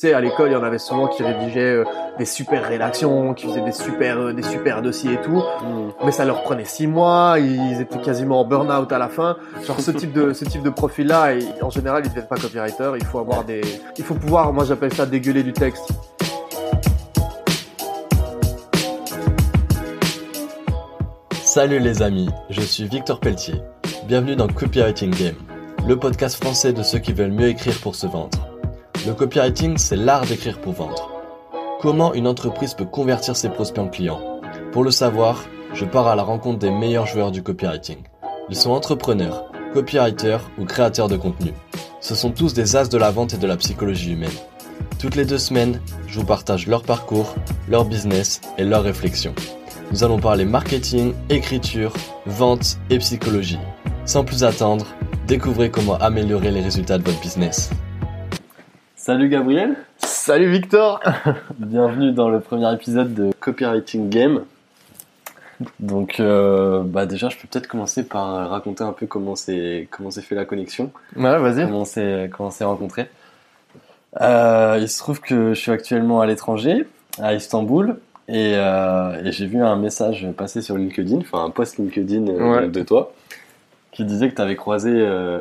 Tu sais, à l'école, il y en avait souvent qui rédigeaient euh, des super rédactions, qui faisaient des super, euh, des super dossiers et tout. Mais ça leur prenait six mois, ils étaient quasiment en burn-out à la fin. Genre, ce type de, ce type de profil-là, en général, ils ne deviennent pas copywriter. Il faut avoir des, il faut pouvoir, moi j'appelle ça dégueuler du texte. Salut les amis, je suis Victor Pelletier. Bienvenue dans Copywriting Game, le podcast français de ceux qui veulent mieux écrire pour se vendre. Le copywriting, c'est l'art d'écrire pour vendre. Comment une entreprise peut convertir ses prospects en clients? Pour le savoir, je pars à la rencontre des meilleurs joueurs du copywriting. Ils sont entrepreneurs, copywriters ou créateurs de contenu. Ce sont tous des as de la vente et de la psychologie humaine. Toutes les deux semaines, je vous partage leur parcours, leur business et leurs réflexions. Nous allons parler marketing, écriture, vente et psychologie. Sans plus attendre, découvrez comment améliorer les résultats de votre business. Salut Gabriel. Salut Victor. Bienvenue dans le premier épisode de Copywriting Game. Donc, euh, bah déjà, je peux peut-être commencer par raconter un peu comment c'est comment s'est fait la connexion. Ouais, vas-y. Comment c'est comment c'est rencontré. Euh, il se trouve que je suis actuellement à l'étranger, à Istanbul, et, euh, et j'ai vu un message passer sur LinkedIn, enfin un post LinkedIn Ouais. de toi, qui disait que tu avais croisé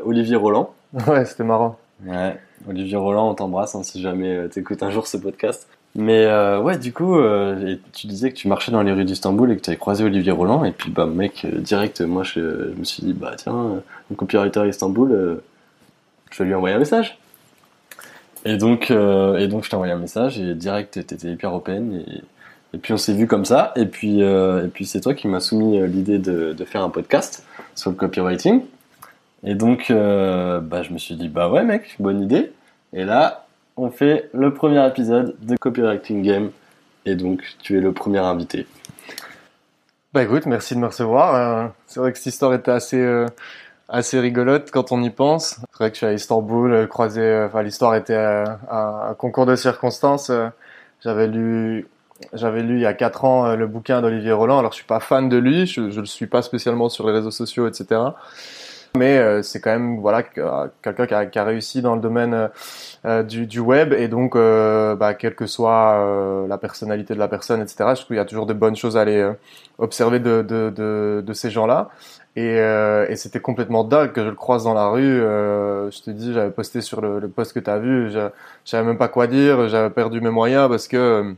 Olivier Roland. Ouais, c'était marrant. Ouais, Olivier Roland, on t'embrasse hein, si jamais tu écoutes un jour ce podcast. Mais euh, ouais, du coup, euh, tu disais que tu marchais dans les rues d'Istanbul et que tu avais croisé Olivier Roland. Et puis, bah, mec, euh, direct, moi, je, me suis dit, bah, tiens, euh, un copywriter Istanbul, euh, je vais lui envoyer un message. Et donc, euh, et donc je t'ai envoyé un message et direct, t'étais hyper open. Et, puis, on s'est vu comme ça. Et puis, euh, et puis c'est toi qui m'as soumis euh, l'idée de, de faire un podcast sur le copywriting. Et donc, euh, bah, je me suis dit, bah ouais, mec, bonne idée. Et là, on fait le premier épisode de Copywriting Game. Et donc, tu es le premier invité. Bah écoute, merci de me recevoir. Euh, c'est vrai que cette histoire était assez euh, assez rigolote quand on y pense. C'est vrai que je suis à Istanbul, euh, croisé. Enfin, l'histoire était euh, un, concours de circonstances. J'avais lu j'avais lu il y a quatre ans le bouquin d'Olivier Roland. Alors je suis pas fan de lui, je, je le suis pas spécialement sur les réseaux sociaux, etc. Mais euh, c'est quand même voilà euh, quelqu'un qui a, qui a réussi dans le domaine euh, euh, du, du web et donc euh, bah, quelle que soit euh, la personnalité de la personne, etc. Je trouve qu'il y a toujours de bonnes choses à aller observer de, de, de, de ces gens-là. Et, euh, et c'était complètement dingue que je le croise dans la rue. Je te dis, j'avais posté sur le, le post que tu as vu, je savais même pas quoi dire, j'avais perdu mes moyens parce que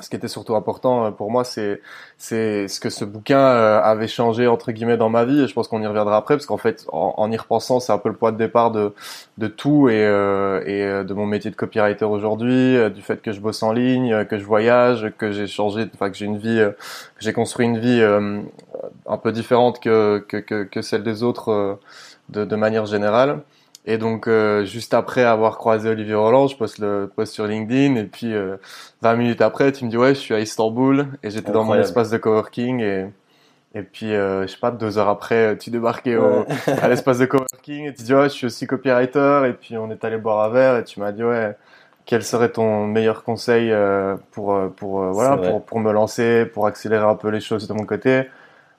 ce qui était surtout important euh, pour moi, c'est c'est ce que ce bouquin euh, avait changé entre guillemets dans ma vie. Je pense qu'on y reviendra après parce qu'en fait, en, y repensant, c'est un peu le point de départ de de tout et euh, et euh, de mon métier de copywriter aujourd'hui, du fait que je bosse en ligne, que je voyage, que j'ai changé, enfin que j'ai une vie, que j'ai construit une vie euh, un peu différente que que que, celle des autres de de manière générale. Et donc, euh, juste après avoir croisé Olivier Roland, je poste le post sur LinkedIn. Et puis, euh, 20 minutes après, tu me dis, ouais, je suis à Istanbul. Et j'étais dans mon espace de coworking. Et, et puis, euh, je sais pas, deux heures après, tu débarquais au, à l'espace de coworking. Et tu dis, ouais, je suis aussi copywriter. Et puis, on est allé boire un verre. Et tu m'as dit, ouais, quel serait ton meilleur conseil euh, pour, euh, pour, euh, voilà, pour, pour me lancer, pour accélérer un peu les choses de mon côté?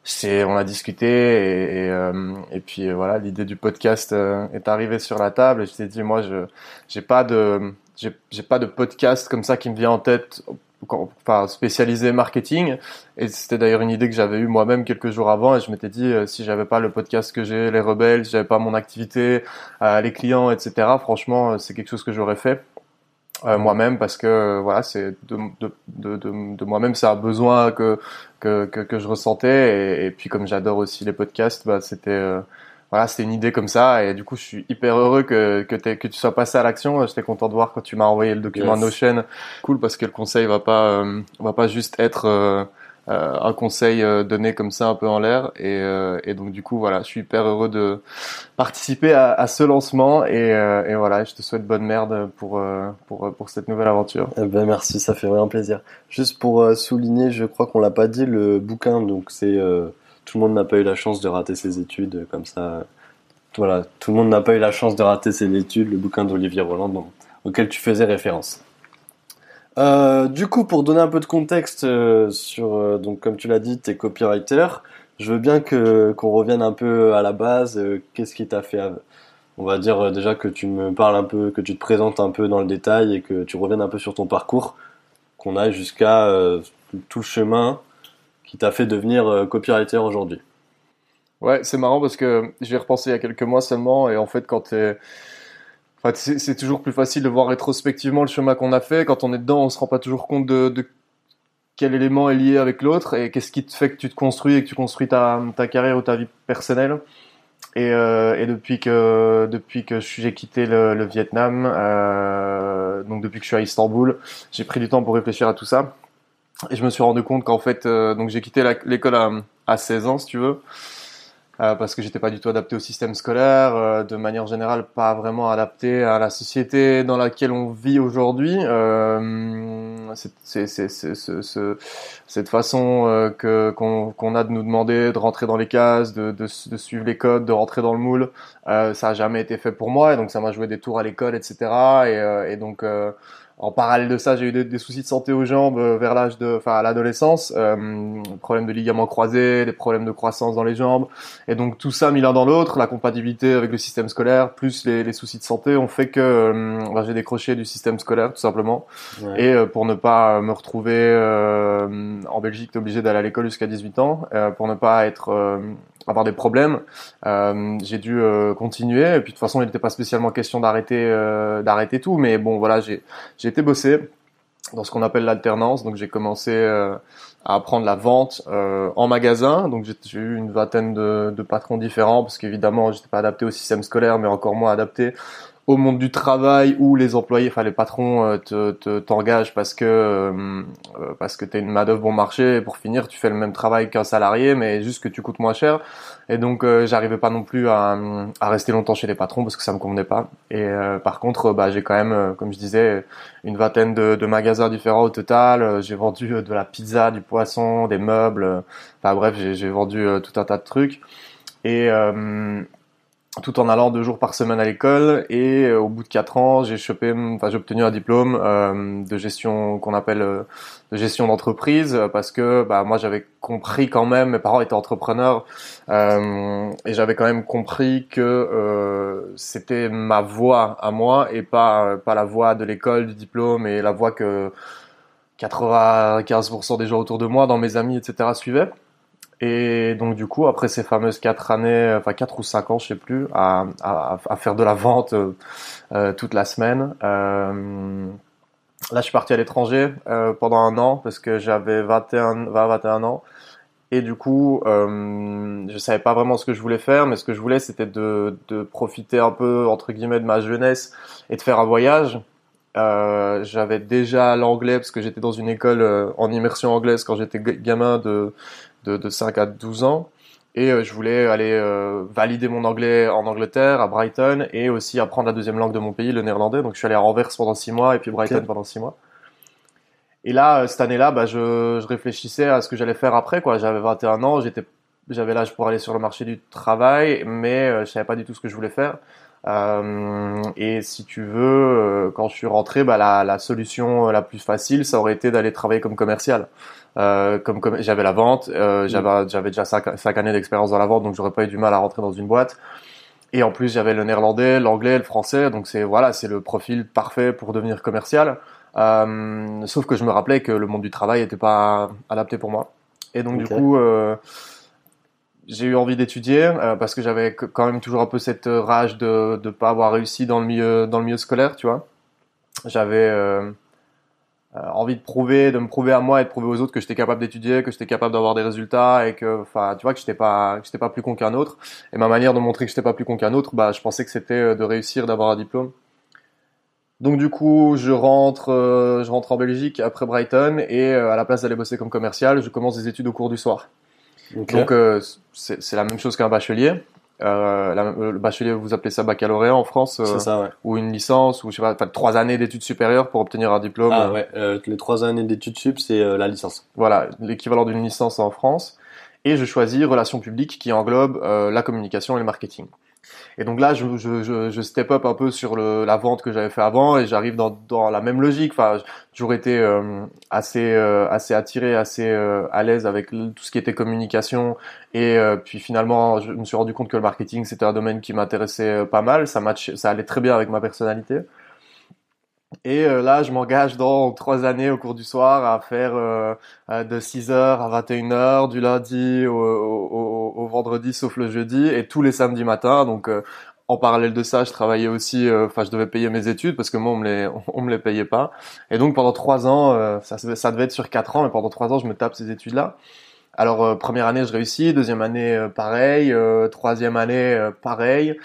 C'est on a discuté et, et, euh, et puis euh, voilà l'idée du podcast euh, est arrivée sur la table et je t'ai dit moi je j'ai pas de j'ai pas de podcast comme ça qui me vient en tête enfin spécialisé marketing. Et c'était d'ailleurs une idée que j'avais eue moi-même quelques jours avant et je m'étais dit euh, si j'avais pas le podcast que j'ai les rebelles si j'avais pas mon activité les clients etc franchement c'est quelque chose que j'aurais fait euh, moi-même parce que euh, voilà c'est de, de, de, de, moi-même c'est un besoin que que, que, que je ressentais. Et, et puis comme j'adore aussi les podcasts bah c'était euh, voilà c'était une idée comme ça. Et du coup je suis hyper heureux que que, tu sois passé à l'action. J'étais content de voir quand tu m'as envoyé le document Yes. Notion. Cool parce que le conseil va pas euh, va pas juste être euh, un conseil euh, donné comme ça un peu en l'air et, euh, et donc du coup voilà je suis hyper heureux de participer à, ce lancement et, voilà je te souhaite bonne merde pour pour pour cette nouvelle aventure Eh ben, merci, ça fait vraiment plaisir. Juste pour souligner, je crois qu'on l'a pas dit, le bouquin, donc c'est tout le monde n'a pas eu la chance de rater ses études comme ça. Voilà, tout le monde n'a pas eu la chance de rater ses études, le bouquin d'Olivier Roland auquel tu faisais référence. Euh, du coup, pour donner un peu de contexte euh, sur, euh, donc comme tu l'as dit, t'es copywriter. Je veux bien que qu'on revienne un peu à la base. Qu'est-ce qui t'a fait on va dire déjà que tu me parles un peu, que tu te présentes un peu dans le détail et que tu reviennes un peu sur ton parcours, qu'on aille jusqu'à tout le chemin qui t'a fait devenir copywriter aujourd'hui. Ouais, c'est marrant parce que j'ai repensé il y a quelques mois seulement et en fait quand t'es C'est toujours plus facile de voir rétrospectivement le chemin qu'on a fait. Quand on est dedans, on se rend pas toujours compte de, quel élément est lié avec l'autre et qu'est-ce qui te fait que tu te construis et que tu construis ta, carrière ou ta vie personnelle. Et, euh, et depuis que depuis que j'ai quitté le, Vietnam, euh, donc depuis que je suis à Istanbul, j'ai pris du temps pour réfléchir à tout ça. Et je me suis rendu compte qu'en fait, euh, j'ai quitté l'école à, à 16 ans, si tu veux. Euh, parce que j'étais pas du tout adapté au système scolaire, euh, de manière générale pas vraiment adapté à la société dans laquelle on vit aujourd'hui. Euh, cette façon euh, que qu'on a de nous demander de rentrer dans les cases, de, de, de suivre les codes, de rentrer dans le moule, ça a jamais été fait pour moi et donc ça m'a joué des tours à l'école, etc. Et, et donc en parallèle de ça, j'ai eu des, soucis de santé aux jambes euh, vers l'âge de, enfin à l'adolescence, euh, problèmes de ligaments croisés, des problèmes de croissance dans les jambes, et donc tout ça mis l'un dans l'autre, la compatibilité avec le système scolaire, plus les, les soucis de santé, ont fait que euh, bah, j'ai décroché du système scolaire tout simplement, et euh, pour ne pas me retrouver en Belgique, obligé d'aller à l'école jusqu'à 18 ans, pour ne pas être avoir des problèmes. Euh, j'ai dû euh, continuer. Et puis de toute façon, il n'était pas spécialement question d'arrêter euh, d'arrêter tout. Mais bon, voilà, j'ai j'ai été bossé dans ce qu'on appelle l'alternance. Donc j'ai commencé euh, à apprendre la vente en magasin. Donc j'ai eu une vingtaine de, de patrons différents parce qu'évidemment, j'étais pas adapté au système scolaire, mais encore moins adapté au monde du travail où les employés, enfin les patrons euh, te t'engagent parce que euh, euh, parce que t'es une main d'œuvre bon marché. Pour finir, tu fais le même travail qu'un salarié, mais juste que tu coûtes moins cher. Et donc j'arrivais pas non plus à, à rester longtemps chez les patrons parce que ça me convenait pas. Et par contre, bah j'ai quand même, comme je disais, une vingtaine de, de magasins différents au total. J'ai vendu de la pizza, du poisson, des meubles. Enfin bref, j'ai vendu tout un tas de trucs. Et tout en allant deux jours par semaine à l'école et euh, au bout de quatre ans j'ai chopé enfin j'ai obtenu un diplôme euh, de gestion qu'on appelle euh, de gestion d'entreprise parce que bah moi j'avais compris quand même mes parents étaient entrepreneurs et j'avais quand même compris que c'était ma voie à moi et pas pas la voie de l'école du diplôme et la voie que 95% des gens autour de moi dans mes amis etc suivaient et donc du coup, après ces fameuses quatre années, enfin quatre ou cinq ans, je sais plus, à, à, faire de la vente euh, euh toute la semaine. Euh, là, je suis parti à l'étranger euh, pendant un an parce que j'avais 21, 20, 21 ans. Et du coup, euh, je savais pas vraiment ce que je voulais faire, mais ce que je voulais, c'était de, de profiter un peu entre guillemets de ma jeunesse et de faire un voyage. Euh, j'avais déjà l'anglais parce que j'étais dans une école en immersion anglaise quand j'étais gamin de de, 5 à 12 ans. Et euh, je voulais aller euh, valider mon anglais en Angleterre, à Brighton, et aussi apprendre la deuxième langue de mon pays, le néerlandais. Donc je suis allé à Anvers pendant 6 mois, et puis Brighton pendant 6 mois. Et là, euh, cette année-là, bah, je, je, réfléchissais à ce que j'allais faire après. Quoi. J'avais 21 ans, j'étais, j'avais l'âge pour aller sur le marché du travail, mais je savais pas du tout ce que je voulais faire. Euh, et si tu veux, quand je suis rentré, bah, la, la, solution la plus facile, ça aurait été d'aller travailler comme commercial. Euh, comme, comme j'avais la vente, euh, mm. j'avais j'avais déjà cinq, années d'expérience dans la vente, donc j'aurais pas eu du mal à rentrer dans une boîte. Et en plus, j'avais le néerlandais, l'anglais, le français, donc c'est voilà, c'est le profil parfait pour devenir commercial. Euh, sauf que je me rappelais que le monde du travail n'était pas adapté pour moi. Et donc du coup, euh, j'ai eu envie d'étudier euh, parce que j'avais quand même toujours un peu cette rage de ne pas avoir réussi dans le milieu dans le milieu scolaire, tu vois. J'avais euh, euh, envie de prouver, de me prouver à moi et de prouver aux autres que j'étais capable d'étudier, que j'étais capable d'avoir des résultats et que, enfin, tu vois, que j'étais pas, que j'étais pas plus con qu'un autre. Et ma manière de montrer que j'étais pas plus con qu'un autre, bah, je pensais que c'était euh, de réussir, d'avoir un diplôme. Donc du coup, je rentre, euh, je rentre en Belgique après Brighton et à la place d'aller bosser comme commercial, je commence des études au cours du soir. Donc c'est la même chose qu'un bachelier. Euh, euh, le bachelier, vous appelez ça baccalauréat en France euh, ça, ouais. Ou une licence, ou je sais pas, trois années d'études supérieures pour obtenir un diplôme. Ah ouais, euh, les trois années d'études sup, c'est euh, la licence. Voilà, l'équivalent d'une licence en France. Et je choisis relations publiques qui englobe la communication et le marketing. Et donc là, je, je, step up un peu sur la vente que j'avais fait avant et j'arrive dans, la même logique. Enfin, j'aurais été euh, assez euh, assez attiré, assez euh, à l'aise avec tout ce qui était communication. Et puis finalement, je me suis rendu compte que le marketing c'était un domaine qui m'intéressait pas mal. Ça match, ça allait très bien avec ma personnalité. Et là, je m'engage dans trois années au cours du soir à faire de 6h à 21h, du lundi au, vendredi, sauf le jeudi, et tous les samedis matins. Donc, en parallèle de ça, je travaillais aussi, enfin, je devais payer mes études parce que moi, on me les, on me les payait pas. Et donc, pendant trois ans, ça, ça devait être sur quatre ans, mais pendant trois ans, je me tape ces études-là. Alors, première année, je réussis, deuxième année, pareil, troisième année, pareil.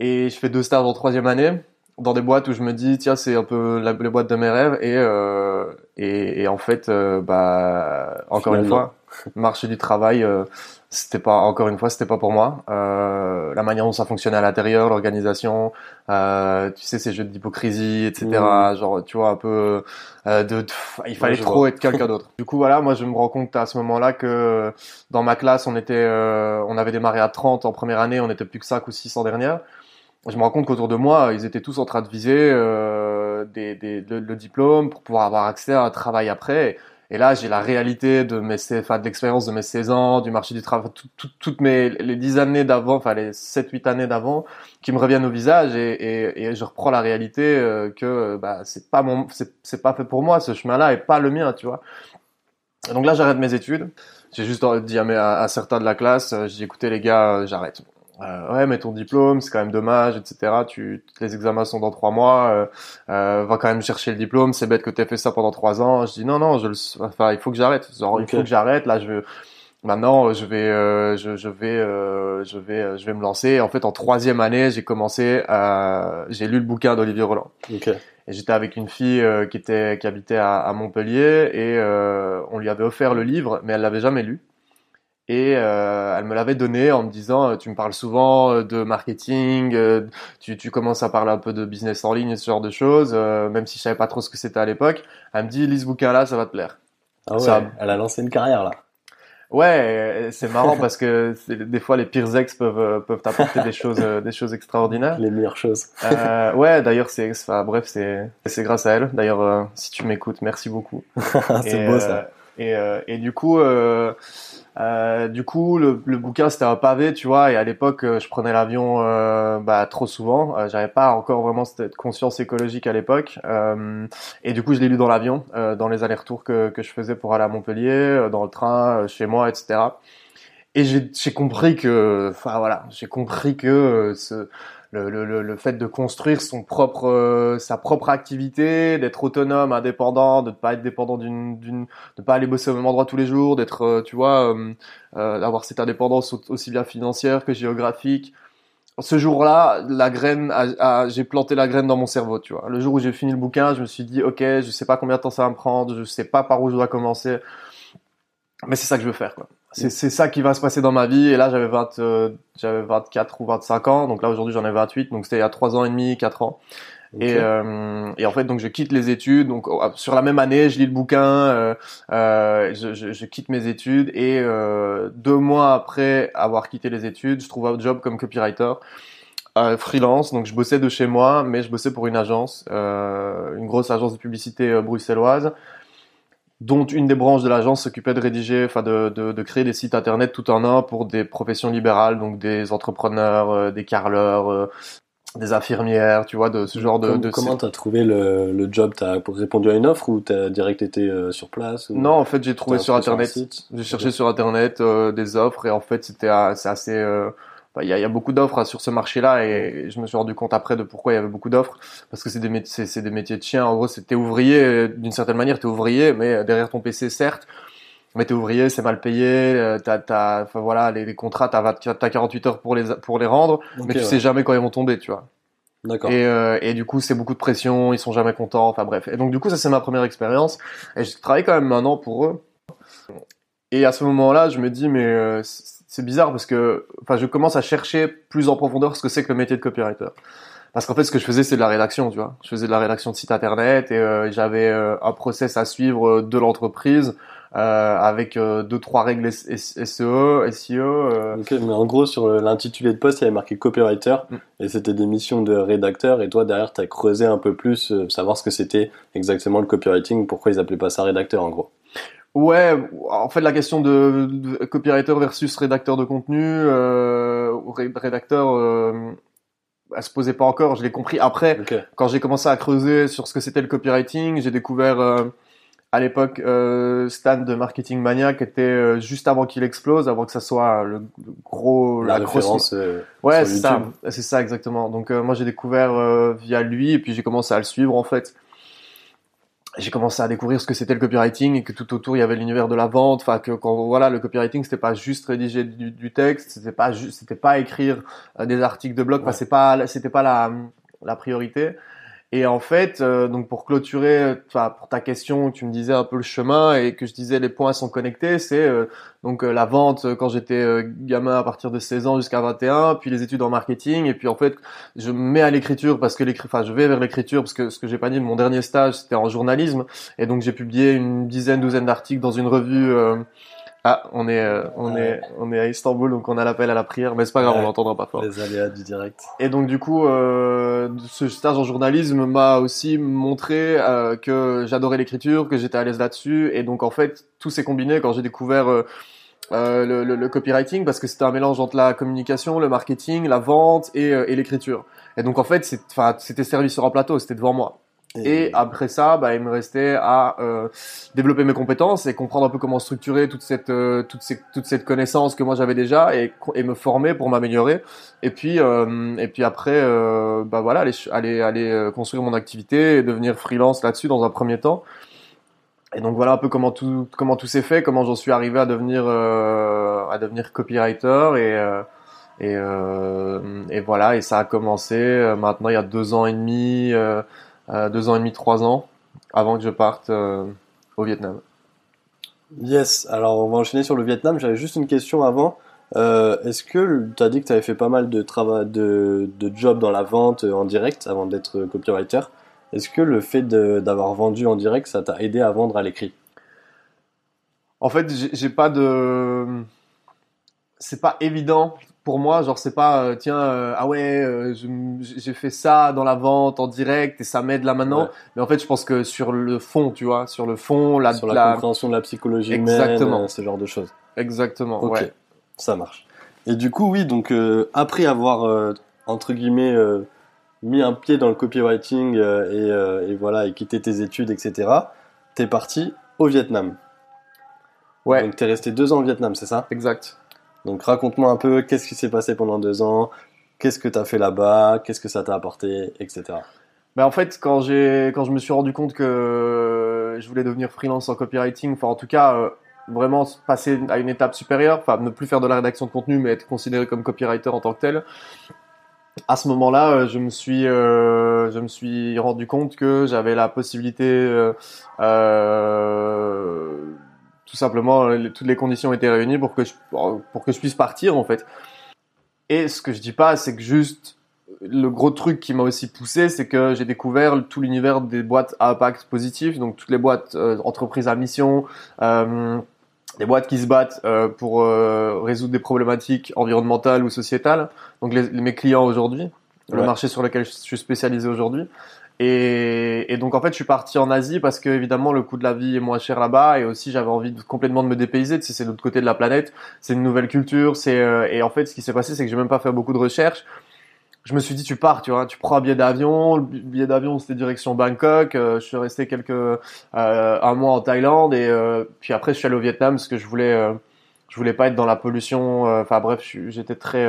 Et je fais deux stages en troisième année dans des boîtes où je me dis tiens c'est un peu la, les boîtes de mes rêves et euh, et, et, en fait euh, bah encore une fois marché du travail euh, c'était pas encore une fois c'était pas pour moi. Euh, la manière dont ça fonctionnait à l'intérieur l'organisation euh, tu sais ces jeux d'hypocrisie etc mmh. genre tu vois un peu euh, de, il fallait trop être quelqu'un d'autre. Du coup voilà moi je me rends compte à ce moment là que dans ma classe on était on avait démarré à 30 en première année on était plus que 5 ou 6 en dernière je me rends compte qu'autour de moi, ils étaient tous en train de viser euh, des, des, le, diplôme pour pouvoir avoir accès à un travail après. Et là, j'ai la réalité de mes, enfin, de l'expérience de mes 16 ans, du marché du travail, toutes mes les 10 années d'avant, enfin les 7-8 années d'avant, qui me reviennent au visage et, et, et je reprends la réalité euh, que bah c'est pas mon, c'est pas fait pour moi ce chemin-là et pas le mien, tu vois. donc là, j'arrête mes études. J'ai juste dit à, à, certains de la classe, euh, j'ai dit écoutez les gars, j'arrête euh, ouais mais ton diplôme c'est quand même dommage etc tu les examens sont dans trois mois euh, euh, va quand même chercher le diplôme. C'est bête que tu aies fait ça pendant trois ans. Je dis non non je le enfin il faut que j'arrête. Il faut que j'arrête. Là je veux maintenant je vais euh, je, je, vais euh, je vais euh, je vais me lancer. En fait en troisième année j'ai commencé à j'ai lu le bouquin d'Olivier Roland. Okay. et j'étais avec une fille qui était qui habitait à, à Montpellier et on lui avait offert le livre mais elle l'avait jamais lu et euh, elle me l'avait donné en me disant euh, tu me parles souvent euh, de marketing, tu, tu commences à parler un peu de business en ligne, ce genre de choses, même si je savais pas trop ce que c'était à l'époque. Elle me dit lis ce bouquin là, ça va te plaire. Ah ouais, elle a lancé une carrière là. Ouais, c'est marrant parce que des fois les pires ex peuvent peuvent t'apporter des choses des choses extraordinaires. Les meilleures choses. euh, ouais, d'ailleurs c'est enfin, bref c'est c'est grâce à elle. D'ailleurs si tu m'écoutes, merci beaucoup. c'est beau ça. Et et du coup euh, du coup, le, le bouquin c'était un pavé, tu vois. Et à l'époque, euh, je prenais l'avion euh, bah, trop souvent. Euh, J'avais pas encore vraiment cette conscience écologique à l'époque. Euh, et du coup, je l'ai lu dans l'avion, dans les allers-retours que, que je faisais pour aller à Montpellier, dans le train, chez moi, etc. Et j'ai compris que, enfin voilà, j'ai compris que ce, le, le, le, fait de construire son propre, euh, sa propre activité, d'être autonome, indépendant, de ne pas être dépendant d'une, d'une, de pas aller bosser au même endroit tous les jours, d'être, euh, tu vois, euh, euh, d'avoir cette indépendance aussi bien financière que géographique. Ce jour-là, la graine, j'ai planté la graine dans mon cerveau, tu vois. Le jour où j'ai fini le bouquin, je me suis dit, ok, je sais pas combien de temps ça va me prendre, je sais pas par où je dois commencer, mais c'est ça que je veux faire, quoi c'est ça qui va se passer dans ma vie. Et là, j'avais 20, euh, j'avais 24 ou 25 ans. Donc là, aujourd'hui, j'en ai 28. Donc c'était il y a 3 ans et demi, 4 ans. Et, euh, et, en fait, donc je quitte les études. Donc oh, sur la même année, je lis le bouquin, euh, euh, je, je, je, quitte mes études et euh, deux mois après avoir quitté les études, je trouve un job comme copywriter. Euh, freelance, donc je bossais de chez moi, mais je bossais pour une agence, une grosse agence de publicité bruxelloise, dont une des branches de l'agence s'occupait de rédiger, enfin de, de, de, créer des sites internet tout en un pour des professions libérales, donc des entrepreneurs, euh, des carleurs, euh, des infirmières, tu vois, de ce genre de. de comment t'as trouvé le, le job? T'as répondu à une offre ou t'as direct été euh, sur place ou... Non, en fait, j'ai trouvé sur internet. J'ai cherché sur internet des offres et en fait, c'était c'est assez il y, a, y, a, beaucoup d'offres hein, sur ce marché-là et je me suis rendu compte après de pourquoi il y avait beaucoup d'offres parce que c'est des métiers, c'est des métiers de chien. En gros, c'était ouvrier euh, d'une certaine manière, t'es ouvrier, mais derrière ton PC, certes, mais t'es ouvrier, c'est mal payé. Euh, t'as, t'as, enfin voilà, les, les contrats, t'as, t'as 48 heures pour les pour les rendre, mais tu sais jamais quand ils vont tomber, tu vois. D'accord. Et, euh, et du coup, c'est beaucoup de pression, ils sont jamais contents. Enfin bref. Et donc du coup, ça c'est ma première expérience. Et je travaille quand même un an pour eux. Et à ce moment-là, je me dis mais euh, c'est bizarre parce que, enfin, je commence à chercher plus en profondeur ce que c'est que le métier de copywriter. Parce qu'en fait, ce que je faisais, c'est de la rédaction, tu vois. Je faisais de la rédaction de site internet et euh, j'avais euh, un process à suivre de l'entreprise euh, avec euh, deux trois règles SEO, SEO. Ok, mais en gros sur l'intitulé de poste, il y avait marqué copywriter mm. et c'était des missions de rédacteur. Et toi derrière, tu as creusé un peu plus, savoir ce que c'était exactement le copywriting, pourquoi ils appelaient pas ça rédacteur en gros. Ouais, en fait la question de, copywriter versus rédacteur de contenu, euh, rédacteur, euh, elle se posait pas encore. Je l'ai compris après quand j'ai commencé à creuser sur ce que c'était le copywriting. J'ai découvert euh, à l'époque euh, Stan de Marketing Mania qui était euh, juste avant qu'il explose, avant que ça soit le, gros la, référence. ouais, c'est ça, c'est ça exactement. Donc moi j'ai découvert via lui et puis j'ai commencé à le suivre en fait j'ai commencé à découvrir ce que c'était le copywriting et que tout autour il y avait l'univers de la vente. Enfin que quand voilà le copywriting c'était pas juste rédiger du, du texte c'était pas juste c'était pas écrire euh, des articles de blog. Enfin c'est pas c'était pas la la priorité et en fait, euh, donc pour clôturer, pour ta question, tu me disais un peu le chemin et que je disais les points sont connectés, c'est euh, donc euh, la vente quand j'étais gamin à partir de 16 ans jusqu'à 21, puis les études en marketing. Et puis en fait, je me mets à l'écriture parce que l'écriture, enfin je vais vers l'écriture parce que ce que j'ai pas dit, mon dernier stage c'était en journalisme. Et donc j'ai publié une dizaine, douzaine d'articles dans une revue ah, on est, euh, on est, on est à Istanbul, donc on a l'appel à la prière, mais c'est pas grave, on l'entendra pas fort. Les aléas du direct. Et donc du coup, euh, ce stage en journalisme m'a aussi montré euh, que j'adorais l'écriture, que j'étais à l'aise là-dessus, et donc en fait, tout s'est combiné quand j'ai découvert euh, le, le, le, copywriting, parce que c'était un mélange entre la communication, le marketing, la vente et, et l'écriture. Et donc en fait, c'était servi sur un plateau, c'était devant moi. Et, après ça, bah, il me restait à euh, développer mes compétences et comprendre un peu comment structurer toute cette euh, toute, ces, toute cette connaissance que moi j'avais déjà et, me former pour m'améliorer. Et puis euh, et puis après, euh, bah voilà, aller aller, aller euh, construire mon activité et devenir freelance là-dessus dans un premier temps. Et donc voilà un peu comment tout comment tout s'est fait, comment j'en suis arrivé à devenir à devenir copywriter et et, et voilà et ça a commencé maintenant il y a deux ans et demi. Euh, euh, deux ans et demi, trois ans, avant que je parte euh, au Vietnam. Yes, alors on va enchaîner sur le Vietnam. J'avais juste une question avant. Euh, est-ce que tu as dit que tu avais fait pas mal de travail, de, de jobs dans la vente en direct avant d'être copywriter? Est-ce que le fait d'avoir vendu en direct, ça t'a aidé à vendre à l'écrit? En fait, j'ai pas de. C'est pas évident pour moi, genre c'est pas euh, tiens euh, ah ouais euh, j'ai fait ça dans la vente en direct et ça m'aide là maintenant. Mais en fait, je pense que sur le fond, tu vois, sur le fond, la sur la, compréhension de la psychologie Exactement. humaine, ce genre de choses. Exactement. Ok, ouais. ça marche. Et du coup, oui, donc après avoir entre guillemets mis un pied dans le copywriting et, et, voilà et quitté tes études, etc. T'es parti au Vietnam. Ouais. Donc t'es resté deux ans au Vietnam, c'est ça? Exact. Donc raconte-moi un peu qu'est-ce qui s'est passé pendant deux ans, qu'est-ce que tu as fait là-bas, qu'est-ce que ça t'a apporté, etc. Ben en fait, quand quand je me suis rendu compte que je voulais devenir freelance en copywriting, enfin en tout cas euh, vraiment passer à une étape supérieure, enfin ne plus faire de la rédaction de contenu, mais être considéré comme copywriter en tant que tel. À ce moment-là, euh, je me suis euh, je me suis rendu compte que j'avais la possibilité tout simplement, toutes les conditions étaient réunies pour que je, pour que je puisse partir en fait. Et ce que je dis pas, c'est que juste le gros truc qui m'a aussi poussé, c'est que j'ai découvert tout l'univers des boîtes à impact positif, donc toutes les boîtes euh, entreprises à mission, euh, des boîtes qui se battent euh, pour euh, résoudre des problématiques environnementales ou sociétales. Donc les, mes clients aujourd'hui, le marché sur lequel je suis spécialisé aujourd'hui. Et, et, donc en fait, je suis parti en Asie parce que évidemment le coût de la vie est moins cher là-bas et aussi j'avais envie de, complètement de me dépayser. Tu sais, c'est l'autre côté de la planète, c'est une nouvelle culture. C'est euh, et en fait, ce qui s'est passé, c'est que j'ai même pas fait beaucoup de recherches. Je me suis dit, tu pars, tu vois, tu prends un billet d'avion. Le billet d'avion, c'était direction Bangkok. Euh, je suis resté quelques euh, un mois en Thaïlande et puis après, je suis allé au Vietnam parce que je voulais je voulais pas être dans la pollution. Enfin bref, j'étais très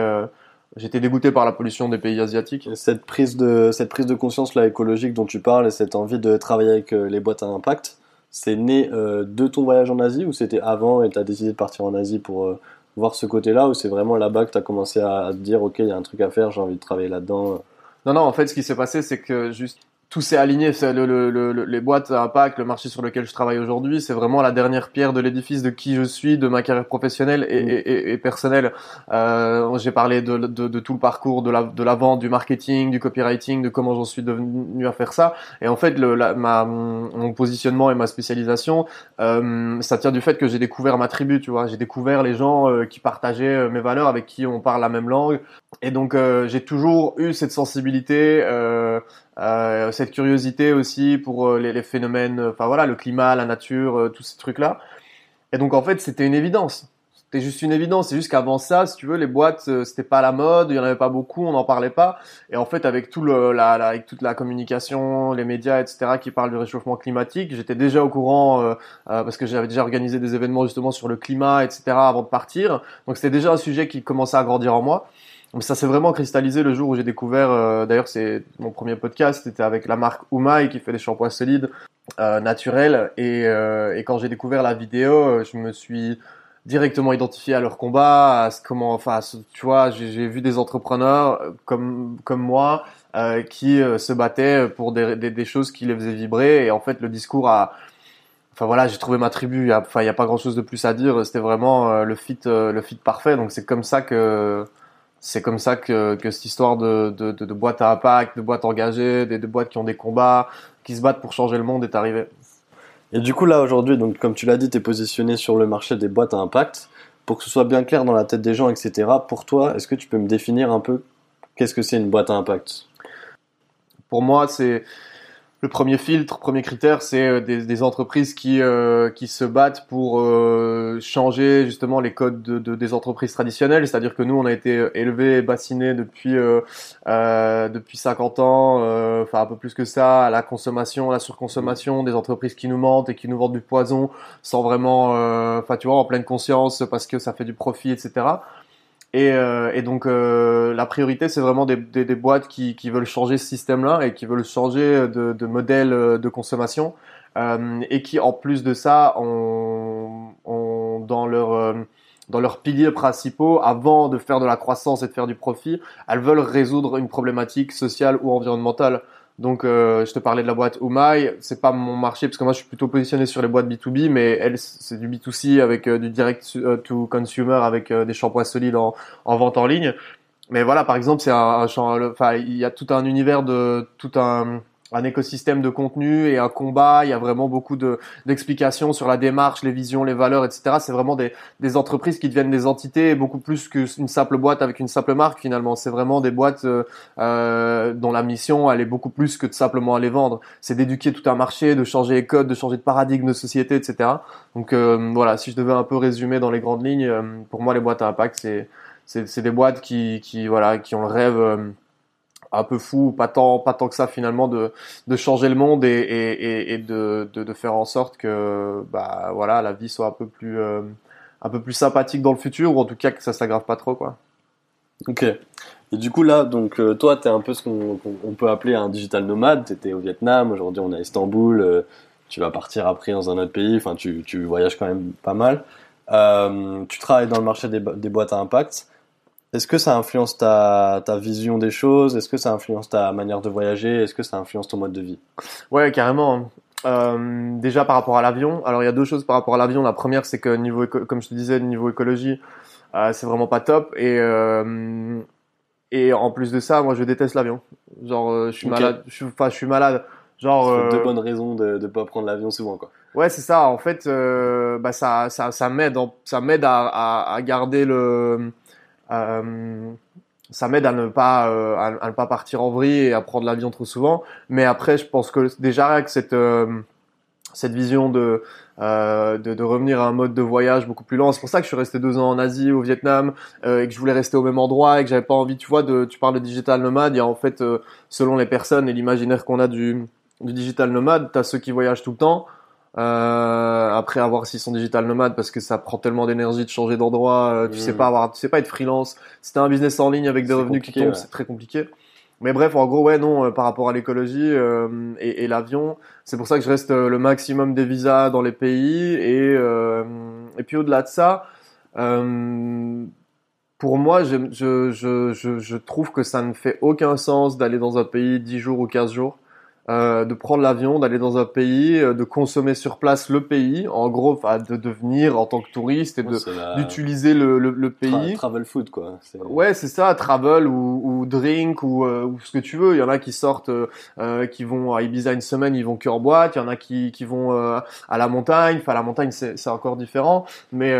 J'étais dégoûté par la pollution des pays asiatiques. cette prise de cette prise de conscience là écologique dont tu parles et cette envie de travailler avec euh, les boîtes à impact, c'est né euh, de ton voyage en Asie ou c'était avant et tu as décidé de partir en Asie pour euh, voir ce côté-là ou c'est vraiment là-bas que tu as commencé à, à, te dire OK, il y a un truc à faire, j'ai envie de travailler là-dedans Non non, en fait ce qui s'est passé c'est que juste tout s'est aligné. Le, le, le, les boîtes à impact, le marché sur lequel je travaille aujourd'hui, c'est vraiment la dernière pierre de l'édifice de qui je suis, de ma carrière professionnelle et, mm. et, et personnelle. Euh, J'ai parlé de, de, de, tout le parcours de la, de la vente, du marketing, du copywriting, de comment j'en suis devenu à faire ça. Et en fait, le, la, ma, mon positionnement et ma spécialisation, euh, ça tient du fait que j'ai découvert ma tribu, tu vois. J'ai découvert les gens euh, qui partageaient euh, mes valeurs, avec qui on parle la même langue. Et donc, j'ai toujours eu cette sensibilité, cette curiosité aussi pour les, les phénomènes, enfin voilà, le climat, la nature, tous ces trucs-là. Et donc, en fait, c'était une évidence c'était juste une évidence. C'est juste qu'avant ça, si tu veux, les boîtes, euh, c'était pas la mode, il y en avait pas beaucoup, on n'en parlait pas. Et en fait, avec tout le, la, avec toute la communication, les médias, etc., qui parlent du réchauffement climatique, j'étais déjà au courant euh, euh, parce que j'avais déjà organisé des événements justement sur le climat, etc., avant de partir. Donc c'était déjà un sujet qui commençait à grandir en moi. Mais ça s'est vraiment cristallisé le jour où j'ai découvert. D'ailleurs, c'est mon premier podcast, c'était avec la marque Umai qui fait des shampoings solides, naturels. Et, et quand j'ai découvert la vidéo, je me suis directement identifié à leur combat, à ce, comment, enfin, tu vois, j'ai vu des entrepreneurs euh, comme comme moi euh, qui euh, se battaient pour des, des, choses qui les faisaient vibrer et en fait le discours a, enfin voilà, j'ai trouvé ma tribu, enfin il y a pas grand chose de plus à dire, c'était vraiment le fit le fit parfait, donc c'est comme ça que c'est comme ça que, que cette histoire de, de, de, de boîtes à impact, de boîtes engagées, des de boîtes qui ont des combats, qui se battent pour changer le monde est arrivée. Et du coup, là, aujourd'hui, donc, comme tu l'as dit, tu es positionné sur le marché des boîtes à impact. Pour que ce soit bien clair dans la tête des gens, etc., pour toi, est-ce que tu peux me définir un peu qu'est-ce que c'est une boîte à impact? Pour moi, c'est le premier filtre, premier critère, c'est euh, des, entreprises qui euh, qui se battent pour euh, changer justement les codes de, de, des entreprises traditionnelles. C'est-à-dire que nous, on a été élevés et bassinés depuis depuis 50 ans, enfin un peu plus que ça, à la consommation, à la surconsommation, des entreprises qui nous mentent et qui nous vendent du poison sans vraiment, enfin tu vois, en pleine conscience parce que ça fait du profit, etc. Et, euh, et, donc euh, la priorité, c'est vraiment des, des, des, boîtes qui, qui, veulent changer ce système-là et qui veulent changer de, de modèle euh, de consommation euh, et qui, en plus de ça, ont, ont dans leur euh, dans leurs piliers principaux, avant de faire de la croissance et de faire du profit, elles veulent résoudre une problématique sociale ou environnementale. Donc, euh, je te parlais de la boîte Umai, c'est pas mon marché parce que moi je suis plutôt positionné sur les boîtes B2B, mais elle c'est du B2C avec euh, du direct euh, to consumer avec des shampoings solides en, en, vente en ligne. Mais voilà, par exemple, c'est un enfin il y a tout un univers de tout un un écosystème de contenu et un combat. Il y a vraiment beaucoup de d'explications sur la démarche, les visions, les valeurs, etc. C'est vraiment des, des entreprises qui deviennent des entités beaucoup plus qu'une simple boîte avec une simple marque finalement. C'est vraiment des boîtes euh, euh, dont la mission elle est beaucoup plus que de simplement aller vendre. C'est d'éduquer tout un marché, de changer les codes, de changer de paradigme de société, etc. Donc euh, voilà, si je devais un peu résumer dans les grandes lignes, pour moi les boîtes à impact c'est c'est des boîtes qui, qui voilà qui ont le rêve un peu fou, pas tant, pas tant que ça finalement, de, de changer le monde et, et, de, de, faire en sorte que bah, voilà, la vie soit un peu plus, euh, un peu plus sympathique dans le futur, ou en tout cas que ça s'aggrave pas trop. Quoi. Ok. Et du coup là, donc euh, toi, tu es un peu ce qu'on peut appeler un digital nomade. Tu étais au Vietnam, aujourd'hui on est à Istanbul, euh, tu vas partir après dans un autre pays, enfin tu, tu voyages quand même pas mal. tu travailles dans le marché des, des boîtes à impact. Est-ce que ça influence ta, ta vision des choses? Est-ce que ça influence ta manière de voyager? Est-ce que ça influence ton mode de vie? Ouais, carrément. Euh, déjà par rapport à l'avion. Alors il y a deux choses par rapport à l'avion. La première, c'est que niveau, comme je te disais, niveau écologie, euh, c'est vraiment pas top. Et euh, et en plus de ça, moi je déteste l'avion. Genre, je suis malade. Je suis, enfin, je suis malade. Genre. Deux bonnes raisons de ne pas prendre l'avion souvent, quoi. Ouais, c'est ça. En fait, bah ça, ça, ça m'aide, ça m'aide à, à, à garder le ça m'aide à ne pas euh, à, ne pas partir en vrille et à prendre l'avion trop souvent. Mais après, je pense que déjà avec cette euh, cette vision de, euh, de, revenir à un mode de voyage beaucoup plus lent. C'est pour ça que je suis resté deux ans en Asie, au Vietnam, euh, et que je voulais rester au même endroit et que j'avais pas envie, tu vois, de, tu parles de digital nomade. Il y a en fait, selon les personnes et l'imaginaire qu'on a du, du digital nomade, t'as ceux qui voyagent tout le temps, euh, après avoir s'ils sont digital nomades parce que ça prend tellement d'énergie de changer d'endroit, euh, tu sais mm. pas avoir, tu sais pas être freelance. Si t'as un business en ligne avec des revenus qui tombent, c'est très compliqué. Mais bref, en gros, ouais, non, euh, par rapport à l'écologie euh, et, et l'avion, c'est pour ça que je reste le maximum des visas dans les pays et et puis au-delà de ça, pour moi, je, je, je, je, trouve que ça ne fait aucun sens d'aller dans un pays 10 jours ou 15 jours euh, de prendre l'avion, d'aller dans un pays, euh, de consommer sur place le pays, en gros, de devenir en tant que touriste et de d'utiliser le, le, le, pays. travel food quoi. Ouais, c'est ça, travel ou, ou drink ou, euh, ou, ce que tu veux. Il y en a qui sortent, qui vont à Ibiza une semaine, ils vont que boîte. Il y en a qui qui vont à la montagne. Enfin, la montagne c'est encore différent, mais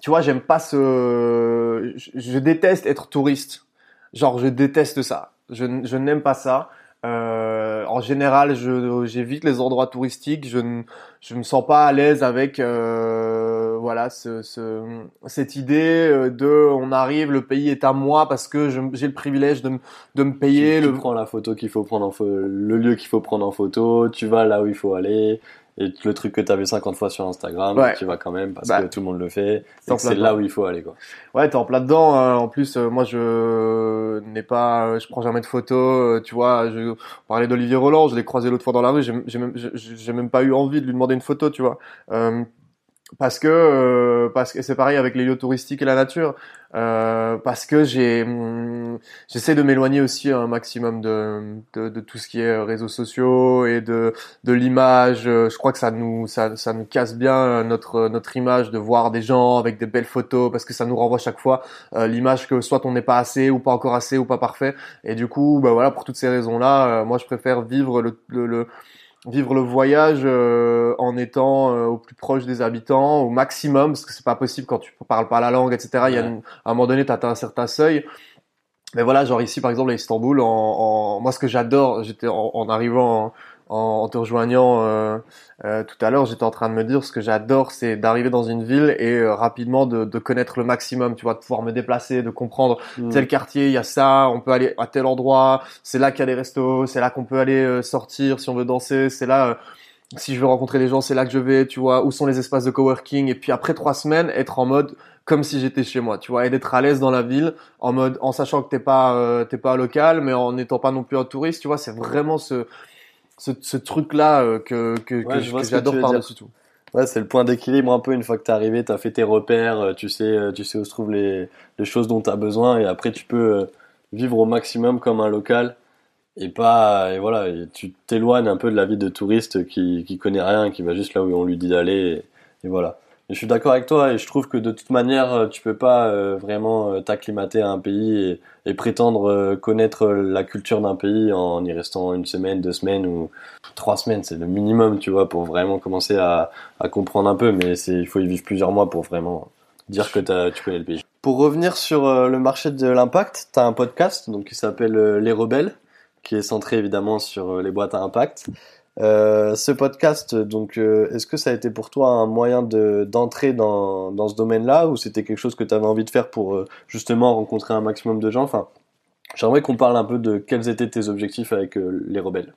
tu vois, j'aime pas ce, je, je déteste être touriste. Genre, je déteste ça. Je, je n'aime pas ça. Euh, en général, j'évite les endroits touristiques. Je ne, je me sens pas à l'aise avec euh, voilà ce, ce, cette idée euh, de on arrive, le pays est à moi parce que j'ai le privilège de, de me payer. Tu, le... tu prends la photo qu'il faut prendre en le lieu qu'il faut prendre en photo. Tu vas là où il faut aller. Et le truc que tu as vu 50 fois sur Instagram, tu vas quand même parce bah, que tout le monde le fait. C'est là où il faut aller, quoi. Ouais, t'es en plein dedans. Hein. En plus, euh, moi, je n'ai pas, euh, je prends jamais de photos. Euh, tu vois, je parlais d'Olivier Roland, je l'ai croisé l'autre fois dans la rue. J'ai même, même pas eu envie de lui demander une photo, tu vois. Euh, parce que euh, parce que c'est pareil avec les lieux touristiques et la nature. Euh, parce que j'ai hum, j'essaie de m'éloigner aussi un maximum de, de, de tout ce qui est réseaux sociaux et de de l'image. Je crois que ça nous ça ça nous casse bien notre notre image de voir des gens avec des belles photos parce que ça nous renvoie chaque fois euh, l'image que soit on n'est pas assez ou pas encore assez ou pas parfait. Et du coup bah voilà pour toutes ces raisons là moi je préfère vivre le, le vivre le voyage euh, en étant euh, au plus proche des habitants, au maximum, parce que c'est pas possible quand tu parles pas la langue, etc. Il y a à un moment donné, tu atteins un certain seuil. Mais voilà, genre ici par exemple à Istanbul, en, en... moi ce que j'adore, j'étais en, en, arrivant en, te rejoignant euh, euh, tout à l'heure, j'étais en train de me dire ce que j'adore, c'est d'arriver dans une ville et euh, rapidement de, de, connaître le maximum, tu vois, de pouvoir me déplacer, de comprendre mm. tel quartier, il y a ça, on peut aller à tel endroit, c'est là qu'il y a des restos, c'est là qu'on peut aller sortir si on veut danser, c'est là si je veux rencontrer des gens, c'est là que je vais, tu vois, où sont les espaces de coworking et puis après trois semaines, être en mode comme si j'étais chez moi, tu vois, et d'être à l'aise dans la ville, en mode en sachant que t'es pas t'es pas local, mais en n'étant pas non plus un touriste, tu vois, c'est vraiment ce ce, ce truc-là euh, que, que, que, j'adore par-dessus tout. Ouais, c'est le point d'équilibre un peu une fois que t'es arrivé, t'as fait tes repères, euh, tu sais, euh, tu sais où se trouvent les, les choses dont t'as besoin et après tu peux vivre au maximum comme un local et pas et voilà, tu t'éloignes un peu de la vie de touriste qui qui connaît rien, qui va juste là où on lui dit d'aller et, voilà je suis d'accord avec toi et je trouve que de toute manière, euh, tu peux pas euh, vraiment euh, t'acclimater à un pays et, prétendre connaître la culture d'un pays en y restant une semaine, deux semaines ou trois semaines. C'est le minimum, tu vois, pour vraiment commencer à, comprendre un peu. Mais il faut y vivre plusieurs mois pour vraiment dire que tu connais le pays. Pour revenir sur le marché de l'impact, tu as un podcast donc qui s'appelle Les Rebelles, qui est centré évidemment sur les boîtes à impact. Euh, ce podcast, donc, euh, est-ce que ça a été pour toi un moyen d'entrer dans, dans ce domaine-là ou c'était quelque chose que tu avais envie de faire pour euh, justement rencontrer un maximum de gens? Enfin, j'aimerais qu'on parle un peu de quels étaient tes objectifs avec les rebelles.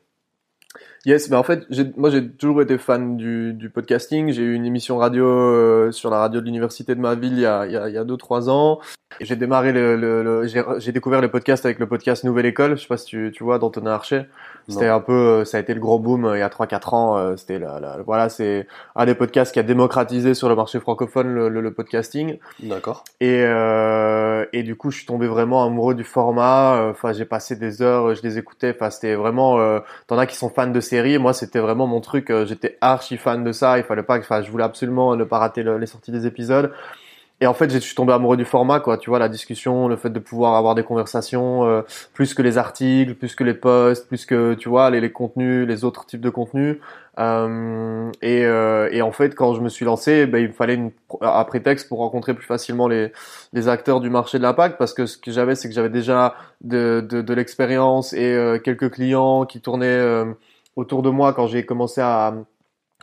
Yes, mais en fait, moi j'ai toujours été fan du, du podcasting. J'ai eu une émission radio sur la radio de l'université de ma ville il y a, il y a, il y a deux trois ans. J'ai démarré le, le, j'ai découvert le podcast avec le podcast Nouvelle École. Je sais pas si tu, tu vois d'Antonin Archer. C'était un peu, euh, ça a été le gros boom euh, il y a 3-4 ans. Euh, c'était la, la, voilà, c'est un des podcasts qui a démocratisé sur le marché francophone le, le, podcasting. D'accord. Et euh, et du coup, je suis tombé vraiment amoureux du format. Enfin, j'ai passé des heures, je les écoutais. Enfin, c'était vraiment. Euh, T'en as qui sont fans de séries. Moi, c'était vraiment mon truc. J'étais archi fan de ça. Il fallait pas. Enfin, je voulais absolument ne pas rater les sorties des épisodes. Et en fait, je suis tombé amoureux du format, quoi. Tu vois, la discussion, le fait de pouvoir avoir des conversations, euh, plus que les articles, plus que les posts, plus que, tu vois, les, contenus, les autres types de contenus. Euh, et, euh, et, en fait, quand je me suis lancé, ben, il me fallait une, un prétexte pour rencontrer plus facilement les, les acteurs du marché de l'impact, parce que ce que j'avais, c'est que j'avais déjà de, de, de l'expérience et euh, quelques clients qui tournaient autour de moi quand j'ai commencé à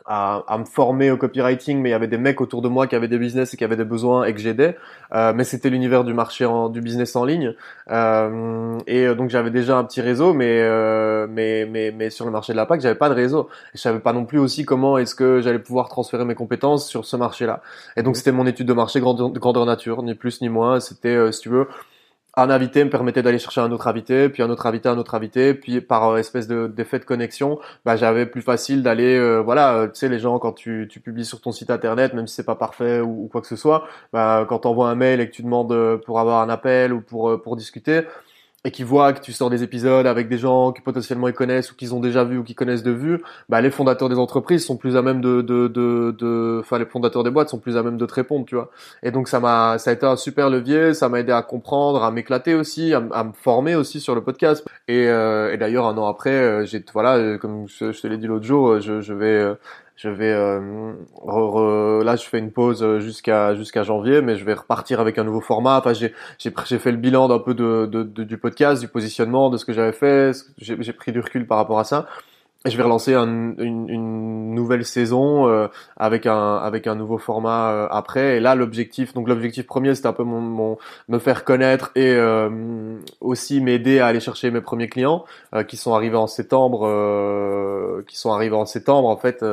à, à, me former au copywriting, mais il y avait des mecs autour de moi qui avaient des business et qui avaient des besoins et que j'aidais. Euh, mais c'était l'univers du marché en, du business en ligne. Euh, et donc j'avais déjà un petit réseau, mais, euh, mais, mais, mais sur le marché de la PAC, j'avais pas de réseau. Et je savais pas non plus aussi comment est-ce que j'allais pouvoir transférer mes compétences sur ce marché-là. Et donc mmh. c'était mon étude de marché grandeur, grandeur nature, ni plus ni moins. C'était, euh, si tu veux, un invité me permettait d'aller chercher un autre invité, puis un autre invité, un autre invité, puis par euh, espèce de d'effet de connexion, bah j'avais plus facile d'aller, euh, voilà, euh, tu sais les gens quand tu, tu publies sur ton site internet, même si c'est pas parfait ou, quoi que ce soit, bah quand t'envoies un mail et que tu demandes pour avoir un appel ou pour pour discuter, et qui voient que tu sors des épisodes avec des gens qui potentiellement ils connaissent ou qu'ils ont déjà vu ou qui connaissent de vue, bah les fondateurs des entreprises sont plus à même de de de, de enfin les fondateurs des boîtes sont plus à même de te répondre, tu vois. Et donc ça m'a ça a été un super levier, ça m'a aidé à comprendre, à m'éclater aussi, à, à, me former aussi sur le podcast. Et, euh, et d'ailleurs un an après, euh, j'ai voilà euh, comme je, te l'ai dit l'autre jour, je, je vais je vais euh, là je fais une pause jusqu'à jusqu'à janvier mais je vais repartir avec un nouveau format. Enfin j'ai j'ai j'ai fait le bilan d'un peu de, de, du podcast du positionnement de ce que j'avais fait j'ai pris du recul par rapport à ça je vais relancer un, une, une, nouvelle saison euh, avec un avec un nouveau format euh, après. Et là l'objectif donc l'objectif premier c'était un peu mon, mon, me faire connaître et euh, aussi m'aider à aller chercher mes premiers clients qui sont arrivés en septembre qui sont arrivés en septembre en fait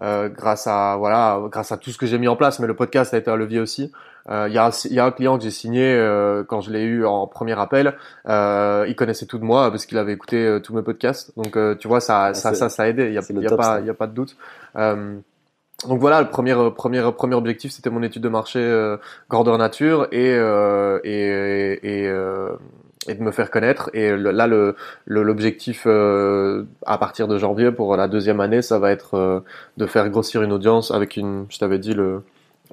grâce à voilà grâce à tout ce que j'ai mis en place. Mais le podcast a été un levier aussi il euh, y, a, y, a, un client que j'ai signé euh, quand je l'ai eu en premier appel. Euh, il connaissait tout de moi parce qu'il avait écouté euh, tous mes podcasts. Donc tu vois, ça, ah, ça, ça, ça a aidé. Il y a, y a pas, y a pas de doute. donc voilà, le premier, premier, premier objectif, c'était mon étude de marché grandeur nature et et et, et de me faire connaître. Et là, le l'objectif à partir de janvier pour la deuxième année, ça va être de faire grossir une audience avec une, je t'avais dit le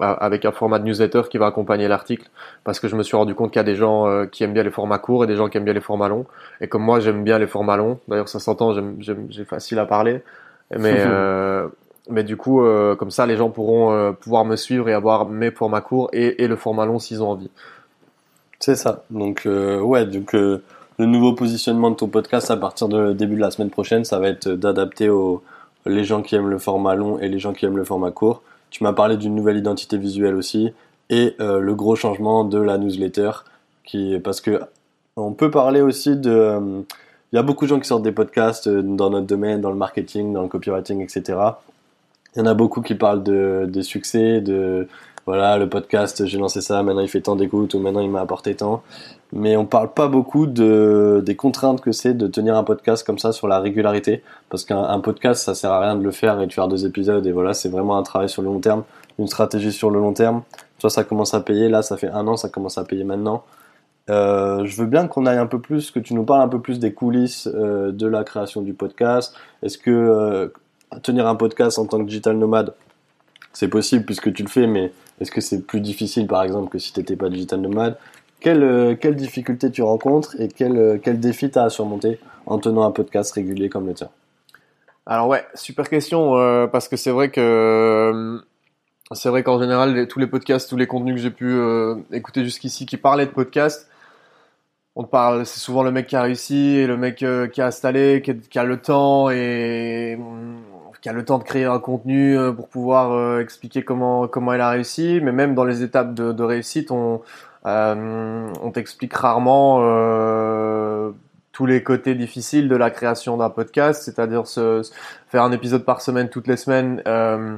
avec un format de newsletter qui va accompagner l'article parce que je me suis rendu compte qu'il y a des gens euh, qui aiment bien les formats courts et des gens qui aiment bien les formats longs. Et comme moi j'aime bien les formats longs d'ailleurs ça s'entend j'ai facile à parler. Mais euh, mais du coup euh, comme ça les gens pourront pouvoir me suivre et avoir mes formats courts et, et le format long s'ils ont envie. C'est ça. Donc ouais donc le nouveau positionnement de ton podcast à partir de début de la semaine prochaine ça va être d'adapter aux les gens qui aiment le format long et les gens qui aiment le format court tu m'as parlé d'une nouvelle identité visuelle aussi et euh, le gros changement de la newsletter qui parce que on peut parler aussi de euh, il y a beaucoup de gens qui sortent des podcasts euh, dans notre domaine, dans le marketing, dans le copywriting, etc. Il y en a beaucoup qui parlent de, des succès, de voilà, le podcast, j'ai lancé ça, maintenant il fait tant d'écoutes ou maintenant il m'a apporté tant. Mais on parle pas beaucoup de, des contraintes que c'est de tenir un podcast comme ça sur la régularité. Parce qu'un podcast, ça sert à rien de le faire et de faire deux épisodes. Et voilà, c'est vraiment un travail sur le long terme, une stratégie sur le long terme. Toi, ça commence à payer. Là, ça fait un an, ça commence à payer maintenant. Euh, je veux bien qu'on aille un peu plus, que tu nous parles un peu plus des coulisses euh, de la création du podcast. Est-ce que euh, tenir un podcast en tant que digital nomade, c'est possible puisque tu le fais, mais est-ce que c'est plus difficile par exemple que si tu n'étais pas digital nomade? Quelle, euh, quelle difficulté tu rencontres et quel, euh, quel défi tu as à surmonter en tenant un podcast régulier comme le tien? Alors ouais, super question euh, parce que c'est vrai que c'est vrai qu'en général tous les podcasts, tous les contenus que j'ai pu écouter jusqu'ici qui parlaient de podcasts, on parle, c'est souvent le mec qui a réussi et le mec qui a installé, qui a, le temps et qui a le temps de créer un contenu pour pouvoir expliquer comment comment il a réussi. Mais même dans les étapes de, de réussite, on euh, on t'explique rarement euh, tous les côtés difficiles de la création d'un podcast, c'est-à-dire se, faire un épisode par semaine toutes les semaines. Euh,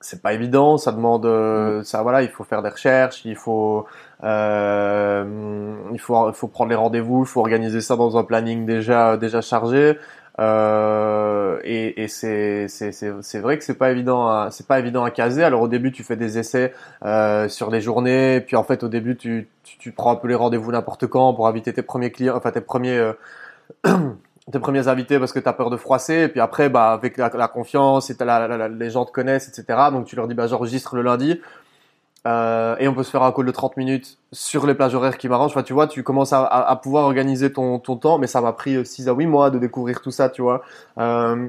c'est pas évident, ça demande, mm. ça voilà, il faut faire des recherches, il faut, euh, il faut, il faut prendre les rendez-vous, il faut organiser ça dans un planning déjà déjà chargé. Euh, et, et c'est c'est vrai que c'est pas évident c'est pas évident à caser. Alors au début tu fais des essais euh, sur des journées, puis en fait au début tu, tu, tu prends un peu les rendez-vous n'importe quand pour inviter tes premiers clients, enfin tes premiers euh, tes premiers invités parce que tu as peur de froisser. Et puis après bah avec la, la confiance et la, les gens te connaissent etc donc tu leur dis bah j'enregistre le lundi. Euh, et on peut se faire un call de 30 minutes sur les plages horaires qui m'arrangent. Tu vois, tu commences à, pouvoir organiser ton, ton, temps, mais ça m'a pris 6 à 8 mois de découvrir tout ça, tu vois. Euh,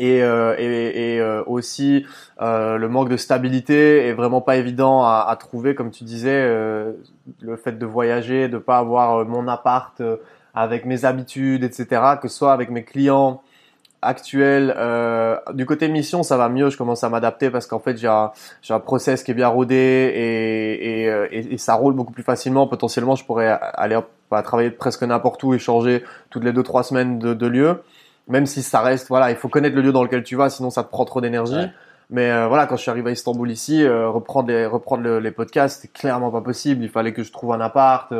et, euh, et, et euh, aussi euh, le manque de stabilité est vraiment pas évident à, à trouver, comme tu disais, le fait de voyager, de pas avoir mon appart avec mes habitudes, etc., que ce soit avec mes clients actuel. Euh, du côté mission, ça va mieux. Je commence à m'adapter parce qu'en fait, j'ai un, j'ai un process qui est bien rodé et, et, euh, et, ça roule beaucoup plus facilement. Potentiellement, je pourrais aller à travailler presque n'importe où et changer toutes les deux trois semaines de, de, lieu. Même si ça reste, voilà, il faut connaître le lieu dans lequel tu vas, sinon ça te prend trop d'énergie. Mais euh, voilà, quand je suis arrivé à Istanbul ici, euh, reprendre les reprendre les podcasts, c'était clairement pas possible. Il fallait que je trouve un appart.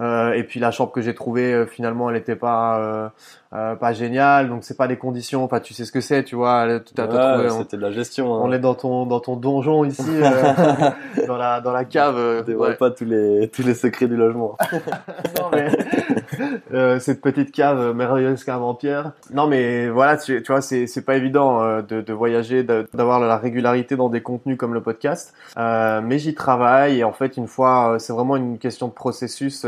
Euh, et puis la chambre que j'ai trouvée, finalement, elle était pas pas géniale. Donc c'est pas des conditions. Enfin, tu sais ce que c'est, tu vois. c'était de la gestion. Hein. On est dans ton dans ton donjon ici, dans la dans la cave. Dévoile pas tous les tous les secrets du logement. non mais euh, cette petite cave euh, merveilleuse cave en pierre. Non, mais voilà, tu, tu vois, c'est pas évident euh, de, de voyager, d'avoir la régularité dans des contenus comme le podcast. Euh, mais j'y travaille et en fait, une fois, euh, c'est vraiment une question de processus.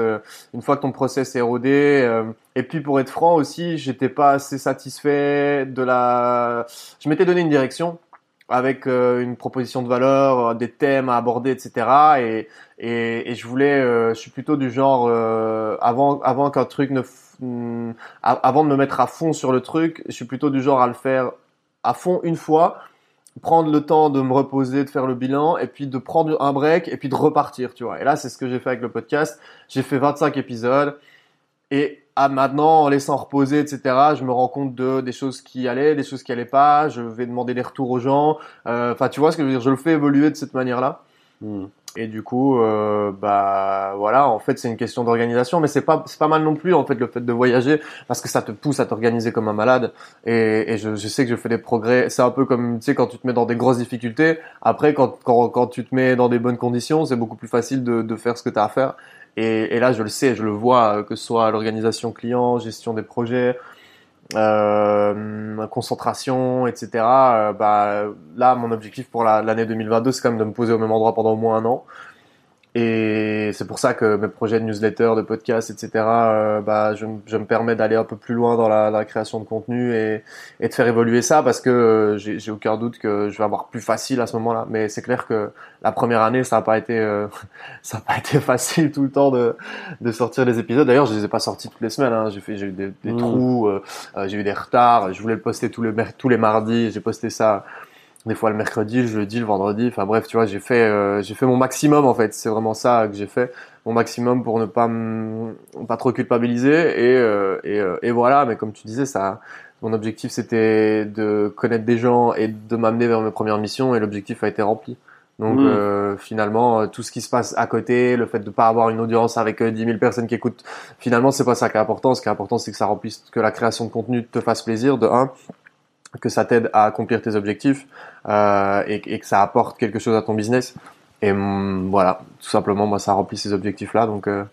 une fois que ton process est rodé. et puis pour être franc aussi, j'étais pas assez satisfait de la. Je m'étais donné une direction avec euh, une proposition de valeur, euh, des thèmes à aborder, etc. Et, et, et je voulais, euh, je suis plutôt du genre euh, avant avant qu'un truc ne, a- avant de me mettre à fond sur le truc, je suis plutôt du genre à le faire à fond une fois, prendre le temps de me reposer, de faire le bilan, et puis de prendre un break, et puis de repartir, tu vois. Et là, c'est ce que j'ai fait avec le podcast. J'ai fait 25 épisodes. Et à maintenant, en laissant reposer, etc., je me rends compte de des choses qui allaient, des choses qui allaient pas. Je vais demander des retours aux gens. Euh, Enfin, tu vois ce que je veux dire Je le fais évoluer de cette manière-là. Hmm. Et du coup, euh, bah voilà, en fait, c'est une question d'organisation, mais c'est pas c'est pas mal non plus en fait le fait de voyager parce que ça te pousse à t'organiser comme un malade. Et, et je, je sais que je fais des progrès. C'est un peu comme tu sais quand tu te mets dans des grosses difficultés. Après, quand quand quand tu te mets dans des bonnes conditions, c'est beaucoup plus facile de de faire ce que tu as à faire. Et, et là, je le sais, je le vois, euh, que ce soit l'organisation client, gestion des projets, euh, concentration, etc. euh, bah, là, mon objectif pour la- l'année 2022, c'est quand même de me poser au même endroit pendant au moins un an. Et c'est pour ça que mes projets de newsletter, de podcast, etc., euh, bah, je, je me permets d'aller un peu plus loin dans la, la création de contenu et, et de faire évoluer ça parce que euh, j'ai aucun doute que je vais avoir plus facile à ce moment-là. Mais c'est clair que la première année, ça n'a pas été, euh, ça a pas été facile tout le temps de, de sortir des épisodes. D'ailleurs, je les ai pas sortis toutes les semaines. Hein. J'ai fait, j'ai eu des, des Mmh. trous, euh, j'ai eu des retards. Je voulais le poster tous les tous les mardis. J'ai posté ça des fois le mercredi, le jeudi, le vendredi. Enfin bref, tu vois, j'ai fait, euh, j'ai fait mon maximum en fait. C'est vraiment ça que j'ai fait, mon maximum pour ne pas pas trop culpabiliser et euh, et, euh, et voilà. Mais comme tu disais, ça, mon objectif c'était de connaître des gens et de m'amener vers mes premières missions et l'objectif a été rempli. Donc Mm. euh, finalement, euh, tout ce qui se passe à côté, le fait de pas avoir une audience avec euh, 10 000 personnes qui écoutent, finalement c'est pas ça qui est important. Ce qui est important, c'est que ça remplisse, que la création de contenu te fasse plaisir. De un, que ça t'aide à accomplir tes objectifs euh, et, et que ça apporte quelque chose à ton business. Et hum, voilà, tout simplement, moi, ça remplit ces objectifs-là. Donc, euh,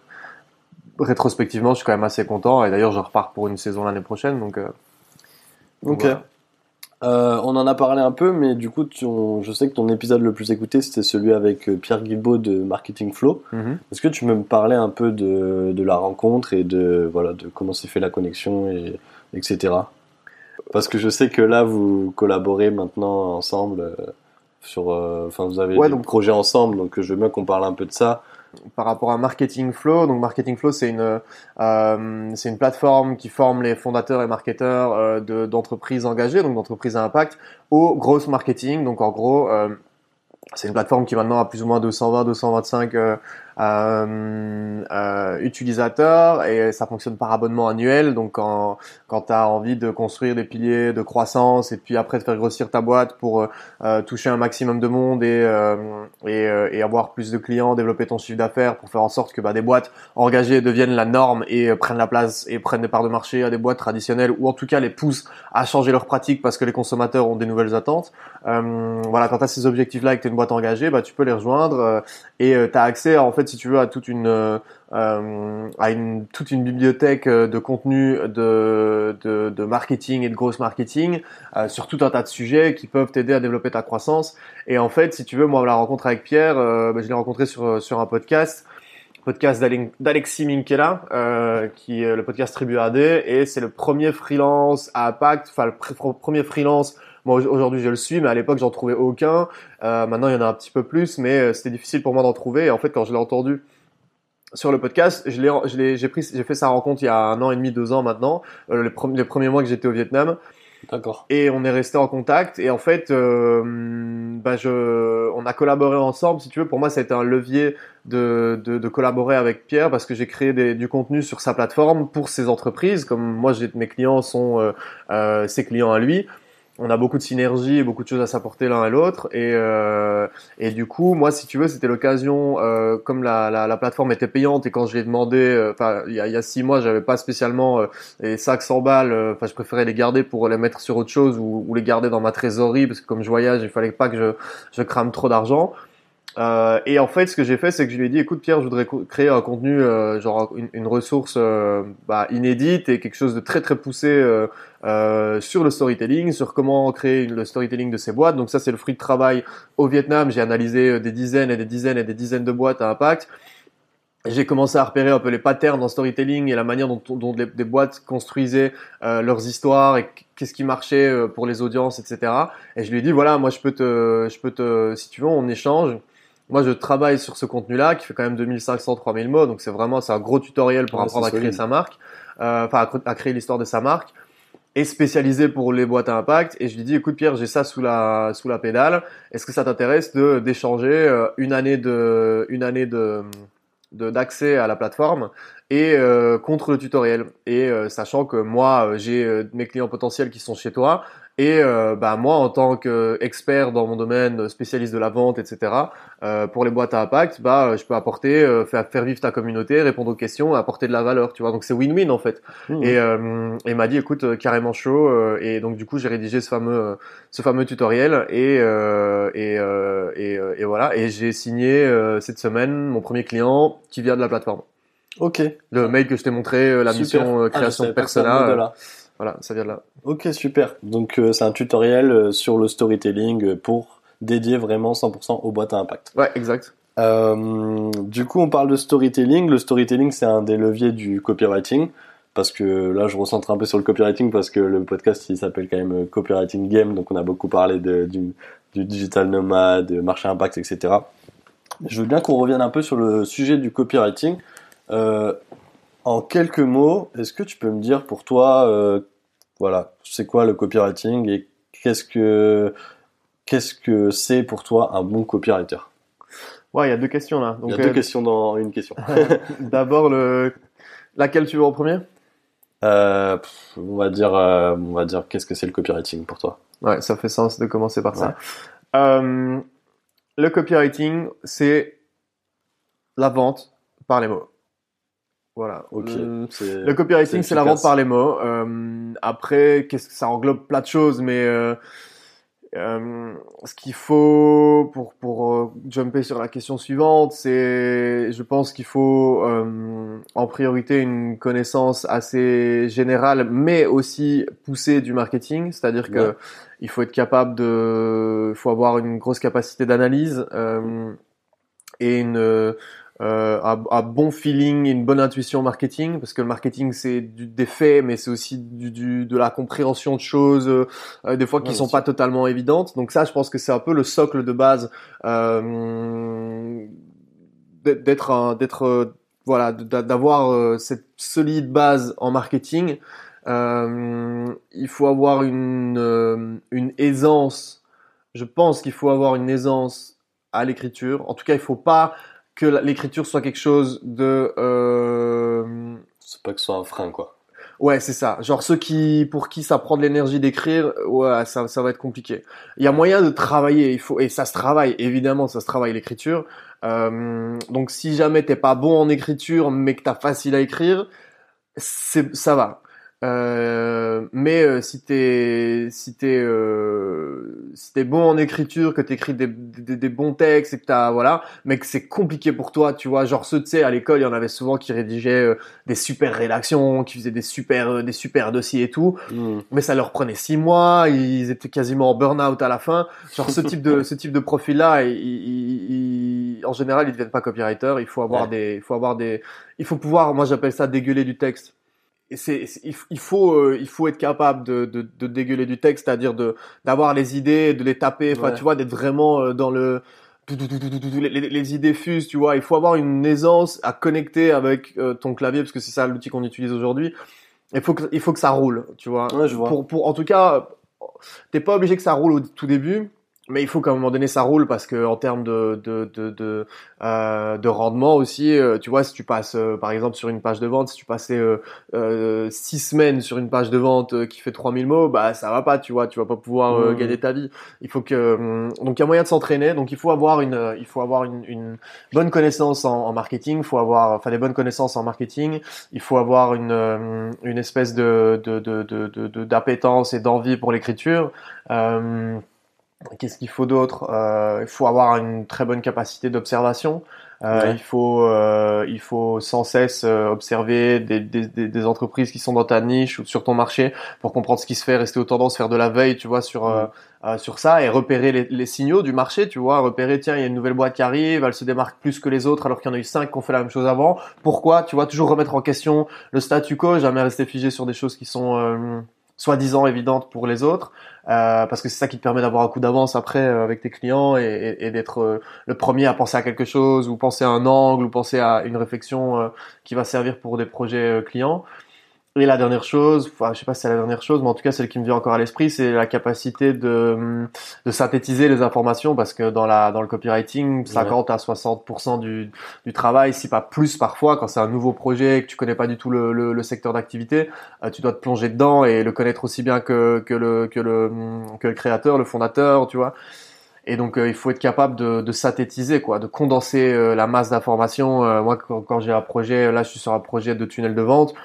rétrospectivement, je suis quand même assez content. Et d'ailleurs, je repars pour une saison l'année prochaine. Donc, euh, Ok. voilà. Euh, on en a parlé un peu, mais du coup, tu- on- je sais que ton épisode le plus écouté, c'était celui avec Pierre Guilbault de Marketing Flow. Mhm. Est-ce que tu peux me parler un peu de, de la rencontre et de, voilà, de comment s'est fait la connexion, et, etc. Parce que je sais que là, vous collaborez maintenant ensemble euh, sur, euh, enfin, vous avez Ouais, des donc- projets ensemble, donc je veux bien qu'on parle un peu de ça. par rapport à Marketing Flow. Donc Marketing Flow, c'est une euh, c'est une plateforme qui forme les fondateurs et marketeurs euh, de d'entreprises engagées, donc d'entreprises à impact, au gross marketing. Donc en gros, c'est une plateforme qui maintenant a plus ou moins 220, 225 euh, euh, euh, utilisateurs et ça fonctionne par abonnement annuel. Donc quand quand tu as envie de construire des piliers de croissance et puis après de faire grossir ta boîte pour euh, toucher un maximum de monde et euh, et, euh, et avoir plus de clients, développer ton chiffre d'affaires pour faire en sorte que bah, des boîtes engagées deviennent la norme et euh, prennent la place et prennent des parts de marché à des boîtes traditionnelles ou en tout cas les poussent à changer leurs pratiques parce que les consommateurs ont des nouvelles attentes. Euh, voilà, quand tu as ces objectifs-là et que tu es une boîte engagée, bah, tu peux les rejoindre euh, et tu as accès en fait si tu veux à toute une euh, à une toute une bibliothèque euh, de contenu de, de, marketing et de gross marketing euh, sur tout un tas de sujets qui peuvent t'aider à développer ta croissance. Et en fait, si tu veux, moi la rencontre avec Pierre, bah, je l'ai rencontré sur sur un podcast podcast d'Ale- d'Alexis Minkela, qui est le podcast Tribu AD, et c'est le premier freelance à impact, enfin le pr- premier freelance. Moi au- aujourd'hui je le suis, mais à l'époque j'en trouvais aucun. Euh, maintenant il y en a un petit peu plus, mais euh, c'était difficile pour moi d'en trouver. Et en fait quand je l'ai entendu sur le podcast, je l'ai, je l'ai, j'ai pris, j'ai fait sa rencontre il y a un an et demi, deux ans maintenant, euh, les, pre- les premiers mois que j'étais au Vietnam D'accord. et on est resté en contact et en fait euh, bah je on a collaboré ensemble si tu veux pour moi ça a été un levier de, de, de collaborer avec Pierre parce que j'ai créé des, du contenu sur sa plateforme pour ses entreprises comme moi j'ai mes clients sont euh, euh, ses clients à lui on a beaucoup de synergie et beaucoup de choses à s'apporter l'un à l'autre et euh, et du coup moi si tu veux c'était l'occasion euh, comme la, la, la plateforme était payante et quand je l'ai demandé euh, enfin il y a, il y a six mois j'avais pas spécialement les sacs 100 balles, enfin je préférais les garder pour les mettre sur autre chose ou, ou les garder dans ma trésorerie parce que comme je voyage, il fallait pas que je, je crame trop d'argent. Euh, et en fait, ce que j'ai fait, c'est que je lui ai dit, écoute Pierre, je voudrais créer un contenu, euh, genre une, ressource euh, bah, inédite et quelque chose de très très poussé euh, sur le storytelling, sur comment créer le storytelling de ces boîtes. Donc ça, c'est le fruit de travail au Vietnam. J'ai analysé des dizaines et des dizaines et des dizaines de boîtes à impact. J'ai commencé à repérer un peu les patterns en storytelling et la manière dont, des boîtes construisaient leurs histoires et qu'est-ce qui marchait pour les audiences, etc. Et je lui ai dit voilà, moi je peux te, je peux te, si tu veux, on échange. Moi, je travaille sur ce contenu-là qui fait quand même 2500, 3000 mots. Donc, c'est vraiment, c'est un gros tutoriel pour apprendre à créer sa marque, euh, enfin, à, créer l'histoire de sa marque et spécialisé pour les boîtes à impact. Et je lui dis, écoute Pierre, j'ai ça sous la sous la pédale. Est-ce que ça t'intéresse de d'échanger euh, une année de une année de d'accès à la plateforme et euh, contre le tutoriel et euh, sachant que moi j'ai mes clients potentiels qui sont chez toi et euh, bah, moi, en tant qu'expert dans mon domaine, spécialiste de la vente, etc., euh, pour les boîtes à impact, bah, je peux apporter, euh, faire, faire, vivre ta communauté, répondre aux questions, apporter de la valeur, tu vois. Donc c'est win-win en fait. Mmh. Et euh, il m'a dit, écoute, euh, carrément chaud. et donc du coup, j'ai rédigé ce fameux, ce fameux tutoriel et et, et, et, voilà. Et j'ai signé cette semaine mon premier client qui vient de la plateforme. Ok. Le mail que je t'ai montré, la mission création ah, persona. Voilà, ça vient de là. Ok, super. Donc euh, c'est un tutoriel euh, sur le storytelling pour dédier vraiment 100% aux boîtes à impact. Ouais, exact. Euh, du coup, on parle de storytelling. Le storytelling, c'est un des leviers du copywriting. Parce que là, je recentre un peu sur le copywriting parce que le podcast, il s'appelle quand même Copywriting Game. Donc, on a beaucoup parlé de, du, du digital nomade, marché impact, etc. Je veux bien qu'on revienne un peu sur le sujet du copywriting. Euh, en quelques mots, est-ce que tu peux me dire pour toi, euh, voilà, c'est quoi le copywriting et qu'est-ce que qu'est-ce que c'est pour toi un bon copywriter? Ouais, il y a deux questions là. il y a deux euh, questions dans une question. D'abord, le laquelle tu veux en premier? Euh, On va dire, on va dire, qu'est-ce que c'est le copywriting pour toi? Ouais, ça fait sens de commencer par ça. le copywriting, c'est la vente par les mots. Voilà. Ok. Le, copywriting, c'est la vente par les mots. Euh, après, qu'est-ce que ça englobe plein de choses, mais euh, euh, ce qu'il faut pour pour euh, jumper sur la question suivante, c'est, je pense qu'il faut euh, en priorité une connaissance assez générale, mais aussi poussée du marketing. C'est-à-dire que il faut être capable de, il faut avoir une grosse capacité d'analyse et une euh, un, bon feeling, une bonne intuition marketing, parce que le marketing c'est des faits, mais c'est aussi du, du, de la compréhension de choses, euh, des fois qui sont pas totalement évidentes. Donc ça, je pense que c'est un peu le socle de base euh, d'être d'être euh, voilà d'avoir euh, cette solide base en marketing. il faut avoir une une aisance. Je pense qu'il faut avoir une aisance à l'écriture. En tout cas, il faut pas que l'écriture soit quelque chose de euh... c'est pas que ce soit un frein quoi. Ouais c'est ça. Genre ceux qui pour qui ça prend de l'énergie d'écrire ouais ça ça va être compliqué. Il y a moyen de travailler il faut et ça se travaille évidemment ça se travaille l'écriture. Euh... donc si jamais t'es pas bon en écriture mais que t'as facile à écrire c'est ça va euh, mais euh, si t'es si t'es euh, si t'es bon en écriture, que t'écris des, des, des bons textes et que t'as voilà, mais que c'est compliqué pour toi, tu vois, genre ceux tu sais à l'école, il y en avait souvent qui rédigeaient euh, des super rédactions, qui faisaient des super des super dossiers et tout, hmm. mais ça leur prenait six mois, ils étaient quasiment en burn-out à la fin. Genre ce type de ce type de profil là, en général, ils deviennent pas copywriter. Il faut avoir des il faut avoir des il faut pouvoir, moi j'appelle ça dégueuler du texte c'est, il, faut, euh, il faut être capable de, de, de dégueuler du texte, c'est-à-dire de d'avoir les idées, de les taper, enfin tu vois, d'être vraiment euh, dans le les, les, idées fusent, tu vois. Il faut avoir une aisance à connecter avec euh, ton clavier parce que c'est ça l'outil qu'on utilise aujourd'hui. Il faut que il faut que ça roule, tu vois. Ouais, je vois. Pour, pour en tout cas, t'es pas obligé que ça roule au tout début mais il faut qu'à un moment donné ça roule parce que en termes de de de de, euh, de rendement aussi, euh, tu vois, si tu passes euh, par exemple sur une page de vente, si tu passais euh, six semaines sur une page de vente qui fait 3000 mots, bah ça va pas, tu vois, tu vas pas pouvoir mmh. gagner ta vie. Il faut que donc il y a moyen de s'entraîner, donc il faut avoir une il faut avoir une, une bonne connaissance en, en marketing, il faut avoir enfin des bonnes connaissances en marketing, il faut avoir une une espèce de de de de d'appétence et d'envie pour l'écriture. Euh, Qu'est-ce qu'il faut d'autre euh, Il faut avoir une très bonne capacité d'observation. Euh, Il faut, euh, il faut sans cesse observer des, des, des, entreprises qui sont dans ta niche ou sur ton marché pour comprendre ce qui se fait, rester aux tendances, faire de la veille, tu vois, sur euh, sur ça et repérer les, les, signaux du marché, tu vois, repérer tiens, il y a une nouvelle boîte qui arrive, elle se démarque plus que les autres alors qu'il y en a eu cinq qui ont fait la même chose avant. Pourquoi Tu vois, toujours remettre en question le statu quo, jamais rester figé sur des choses qui sont soi-disant évidentes pour les autres, euh, parce que c'est ça qui te permet d'avoir un coup d'avance après euh, avec tes clients et, d'être euh, le premier à penser à quelque chose ou penser à un angle ou penser à une réflexion qui va servir pour des projets clients. Et la dernière chose, enfin, je sais pas si c'est la dernière chose, mais en tout cas celle qui me vient encore à l'esprit, c'est la capacité de, de synthétiser les informations, parce que dans la dans le copywriting, 50 à 60% du, du travail, si pas plus parfois, quand c'est un nouveau projet que tu connais pas du tout le, le, le secteur d'activité, euh, tu dois te plonger dedans et le connaître aussi bien que que le que le que le créateur, le fondateur, tu vois. Et donc euh, il faut être capable de, de, synthétiser, quoi, de condenser euh, la masse d'informations. moi, quand, quand j'ai un projet, là, je suis sur un projet de tunnel de vente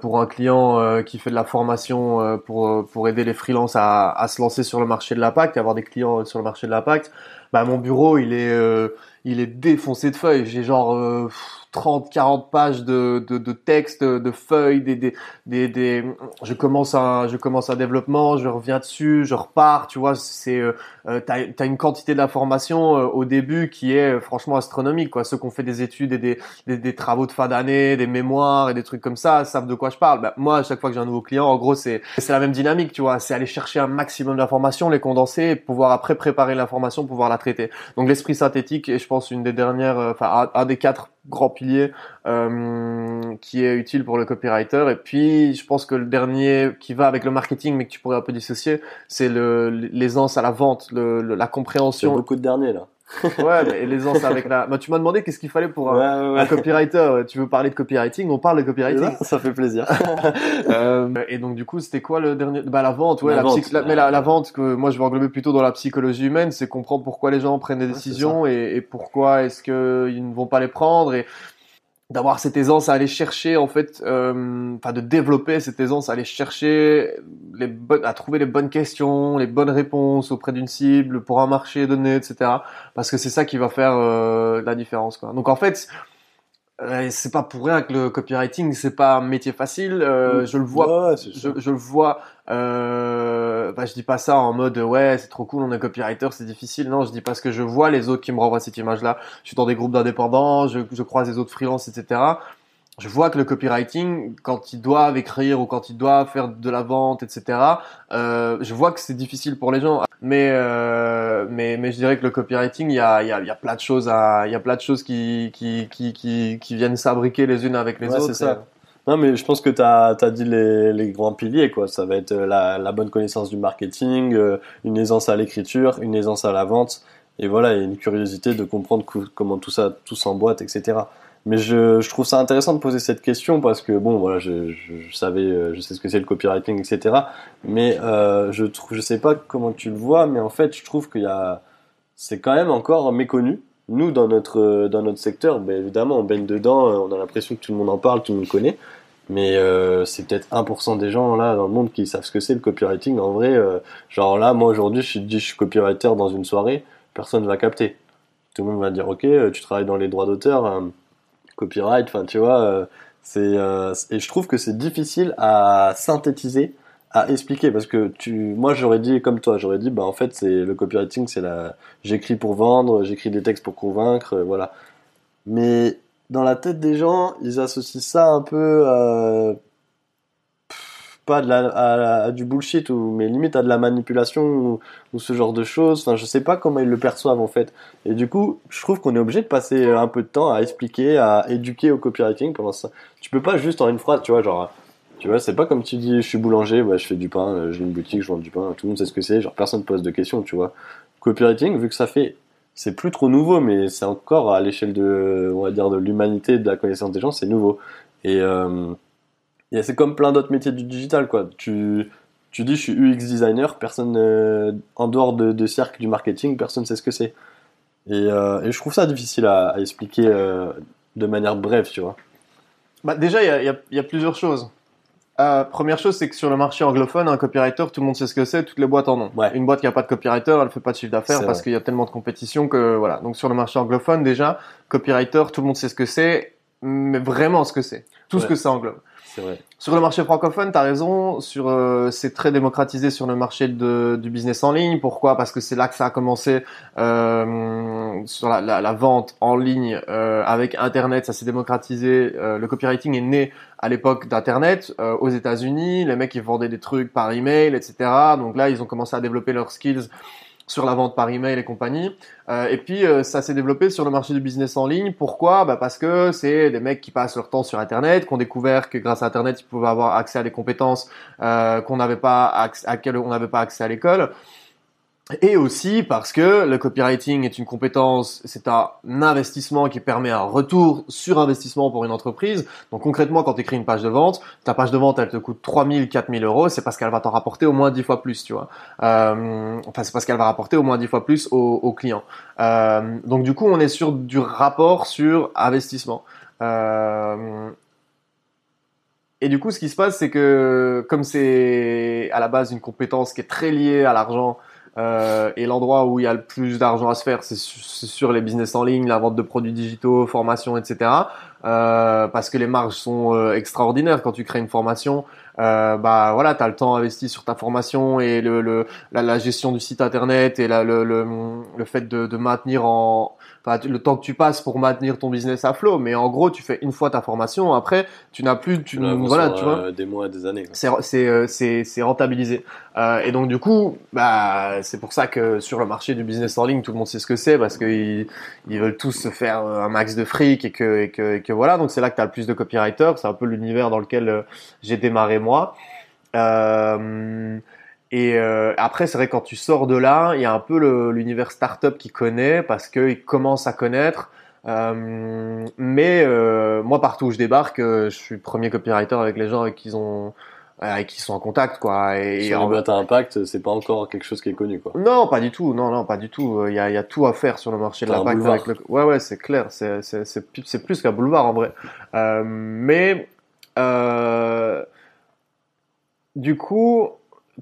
pour un client euh, qui fait de la formation euh, pour, pour aider les freelances à, à, se lancer sur le marché de l'impact, avoir des clients sur le marché de l'impact, bah, mon bureau il est il est défoncé de feuilles. J'ai genre 30, 40 pages de, de, de texte, de feuilles, des, des, des, des, je commence un, je commence un développement, je reviens dessus, je repars, tu vois, c'est, euh, euh t'as, as une quantité d'informations euh, au début qui est euh, franchement astronomique, quoi. Ceux qui ont fait des études et des, des, des travaux de fin d'année, des mémoires et des trucs comme ça, savent de quoi je parle. Bah, moi, à chaque fois que j'ai un nouveau client, en gros, c'est, c'est la même dynamique, tu vois. C'est aller chercher un maximum d'informations, les condenser, et pouvoir après préparer l'information, pouvoir la traiter. Donc l'esprit synthétique est, je pense, une des dernières, enfin, un des quatre grand pilier euh, qui est utile pour le copywriter. Et puis, je pense que le dernier qui va avec le marketing, mais que tu pourrais un peu dissocier, c'est l'aisance à la vente, le, la compréhension. beaucoup de derniers là. Ouais, mais l'aisance avec la. Bah, tu m'as demandé qu'est-ce qu'il fallait pour un, copywriter. Tu veux parler de copywriting On parle de copywriting. Ça fait plaisir. euh, et donc du coup, c'était quoi le dernier? Bah la vente, ouais, la, vente, mais la, la, vente que moi je vais englober plutôt dans la psychologie humaine, c'est comprendre pourquoi les gens prennent des décisions et, et, pourquoi est-ce qu'ils ne vont pas les prendre et d'avoir cette aisance à aller chercher en fait euh, enfin de développer cette aisance à aller chercher les bonnes à trouver les bonnes questions les bonnes réponses auprès d'une cible pour un marché donné etc parce que c'est ça qui va faire euh, la différence quoi donc en fait euh, c'est pas pour rien que le copywriting c'est pas un métier facile. Euh, je le vois, je, je, le vois. Euh, bah, je dis pas ça en mode ouais c'est trop cool on est copywriter c'est difficile. Non je dis parce que je vois les autres qui me renvoient cette image là. Je suis dans des groupes d'indépendants, je, je croise les autres freelances etc je vois que le copywriting, quand ils doivent écrire ou quand ils doivent faire de la vente, etc., euh, je vois que c'est difficile pour les gens. Mais, euh, mais, mais je dirais que le copywriting, il y a, il y a, il y a plein de choses à, il y a plein de choses qui, qui, qui, qui, qui viennent s'abriquer les unes avec les autres. C'est ça. Non, mais je pense que tu as, dit les, les, grands piliers, quoi. Ça va être la, la bonne connaissance du marketing, euh, une aisance à l'écriture, une aisance à la vente, et voilà, et une curiosité de comprendre comment tout ça, tout s'emboîte, etc. Mais je, je, trouve ça intéressant de poser cette question parce que bon, voilà, je, je, savais, euh, je sais ce que c'est le copywriting, etc. Mais euh, je trouve, je sais pas comment tu le vois, mais en fait, je trouve qu'il y a, c'est quand même encore méconnu. Nous, dans notre dans notre secteur, ben évidemment, on baigne dedans, on a l'impression que tout le monde en parle, tout le monde connaît. Mais euh, c'est peut-être 1% des gens là dans le monde qui savent ce que c'est le copywriting. En vrai, euh, genre là, moi aujourd'hui, je dit, je suis copywriter dans une soirée, personne va capter. Tout le monde va dire, ok, tu travailles dans les droits d'auteur copyright, enfin tu vois, euh, c'est euh, et je trouve que c'est difficile à synthétiser, à expliquer parce que tu, moi j'aurais dit comme toi, j'aurais dit bah en fait c'est le copywriting, c'est la, j'écris pour vendre, j'écris des textes pour convaincre, euh, voilà. Mais dans la tête des gens, ils associent ça un peu euh, pas de la, à, du bullshit ou mais limite à de la manipulation ou, ou, ce genre de choses. Enfin, je sais pas comment ils le perçoivent en fait. Et du coup, je trouve qu'on est obligé de passer un peu de temps à expliquer, à éduquer au copywriting pendant ça. Tu peux pas juste en une phrase, tu vois, genre, tu vois, c'est pas comme tu dis, je suis boulanger, ouais, je fais du pain, j'ai une boutique, je vends du pain, tout le monde sait ce que c'est, genre personne pose de questions, tu vois. Copywriting, vu que ça fait, c'est plus trop nouveau, mais c'est encore à l'échelle de, on va dire, de l'humanité, de la connaissance des gens, c'est nouveau. Et euh, c'est comme plein d'autres métiers du digital, quoi. Tu, tu dis, je suis UX designer, personne, euh, en dehors de, cercle du marketing, personne ne sait ce que c'est. Et, euh, je trouve ça difficile à, expliquer euh, de manière brève, tu vois. Bah, déjà, il y a, plusieurs choses. Euh, première chose, c'est que sur le marché anglophone, un copywriter, tout le monde sait ce que c'est, toutes les boîtes en ont. Ouais. Une boîte qui a pas de copywriter, elle fait pas de chiffre d'affaires parce qu'il y a tellement de compétition que voilà. Donc sur le marché anglophone, déjà, copywriter, tout le monde sait ce que c'est, mais vraiment ce que c'est, tout ce que ça englobe. Sur le marché francophone, tu as raison. Sur, euh, c'est très démocratisé sur le marché de, du business en ligne. Pourquoi? Parce que c'est là que ça a commencé euh, sur la, la, la vente en ligne euh, avec Internet. Ça s'est démocratisé. Euh, le copywriting est né à l'époque d'Internet euh, aux États-Unis. Les mecs ils vendaient des trucs par email, etc. Donc là, ils ont commencé à développer leurs skills sur la vente par email et compagnie. Euh, et puis euh, ça s'est développé sur le marché du business en ligne. Pourquoi? Bah Parce que c'est des mecs qui passent leur temps sur Internet, qui ont découvert que grâce à Internet, ils pouvaient avoir accès à des compétences euh, qu'on n'avait pas acc- à on n'avait pas accès à l'école. Et aussi parce que le copywriting est une compétence, c'est un investissement qui permet un retour sur investissement pour une entreprise. Donc concrètement, quand tu écris une page de vente, ta page de vente, elle te coûte 3000, 4000 euros, c'est parce qu'elle va t'en rapporter au moins 10 fois plus, tu vois. Euh, enfin, c'est parce qu'elle va rapporter au moins 10 fois plus au, au client. Euh, donc du coup, on est sur du rapport sur investissement. Euh, et du coup, ce qui se passe, c'est que comme c'est à la base une compétence qui est très liée à l'argent, euh, et l'endroit où il y a le plus d'argent à se faire, c'est su- c'est sur les business en ligne, la vente de produits digitaux, formation, etc. Euh, parce que les marges sont euh, extraordinaires quand tu crées une formation. Euh, bah voilà, tu as le temps investi sur ta formation et le, le la, la gestion du site internet et la, le, le, le fait de, de maintenir en enfin, le temps que tu passes pour maintenir ton business à flot. Mais en gros, tu fais une fois ta formation, après tu n'as plus, tu voilà, sur, tu vois euh, des mois, des années. c'est c'est euh, c'est c'est rentabilisé Euh, et donc du coup bah c'est pour ça que sur le marché du business en ligne tout le monde sait ce que c'est parce qu'ils ils veulent tous se faire un max de fric et que et que, et que voilà donc c'est là que tu as le plus de copywriters c'est un peu l'univers dans lequel euh, j'ai démarré moi euh, et euh, après, c'est vrai quand tu sors de là, il y a un peu l'univers startup qui connaît parce qu'ils commencent à connaître. Mais moi, partout où je débarque, je suis premier copywriter avec les gens avec qui ils ont, avec qui ils sont en contact, quoi. Et, Sur les en- boîtes à impact, c'est pas encore quelque chose qui est connu, quoi. non, pas du tout. Non, non, pas du tout. Il y a, il y a tout à faire sur le marché de l'impact. Avec le... Ouais, ouais, c'est clair. C'est, c'est, c'est plus qu'un boulevard en vrai. Euh, mais euh, du coup,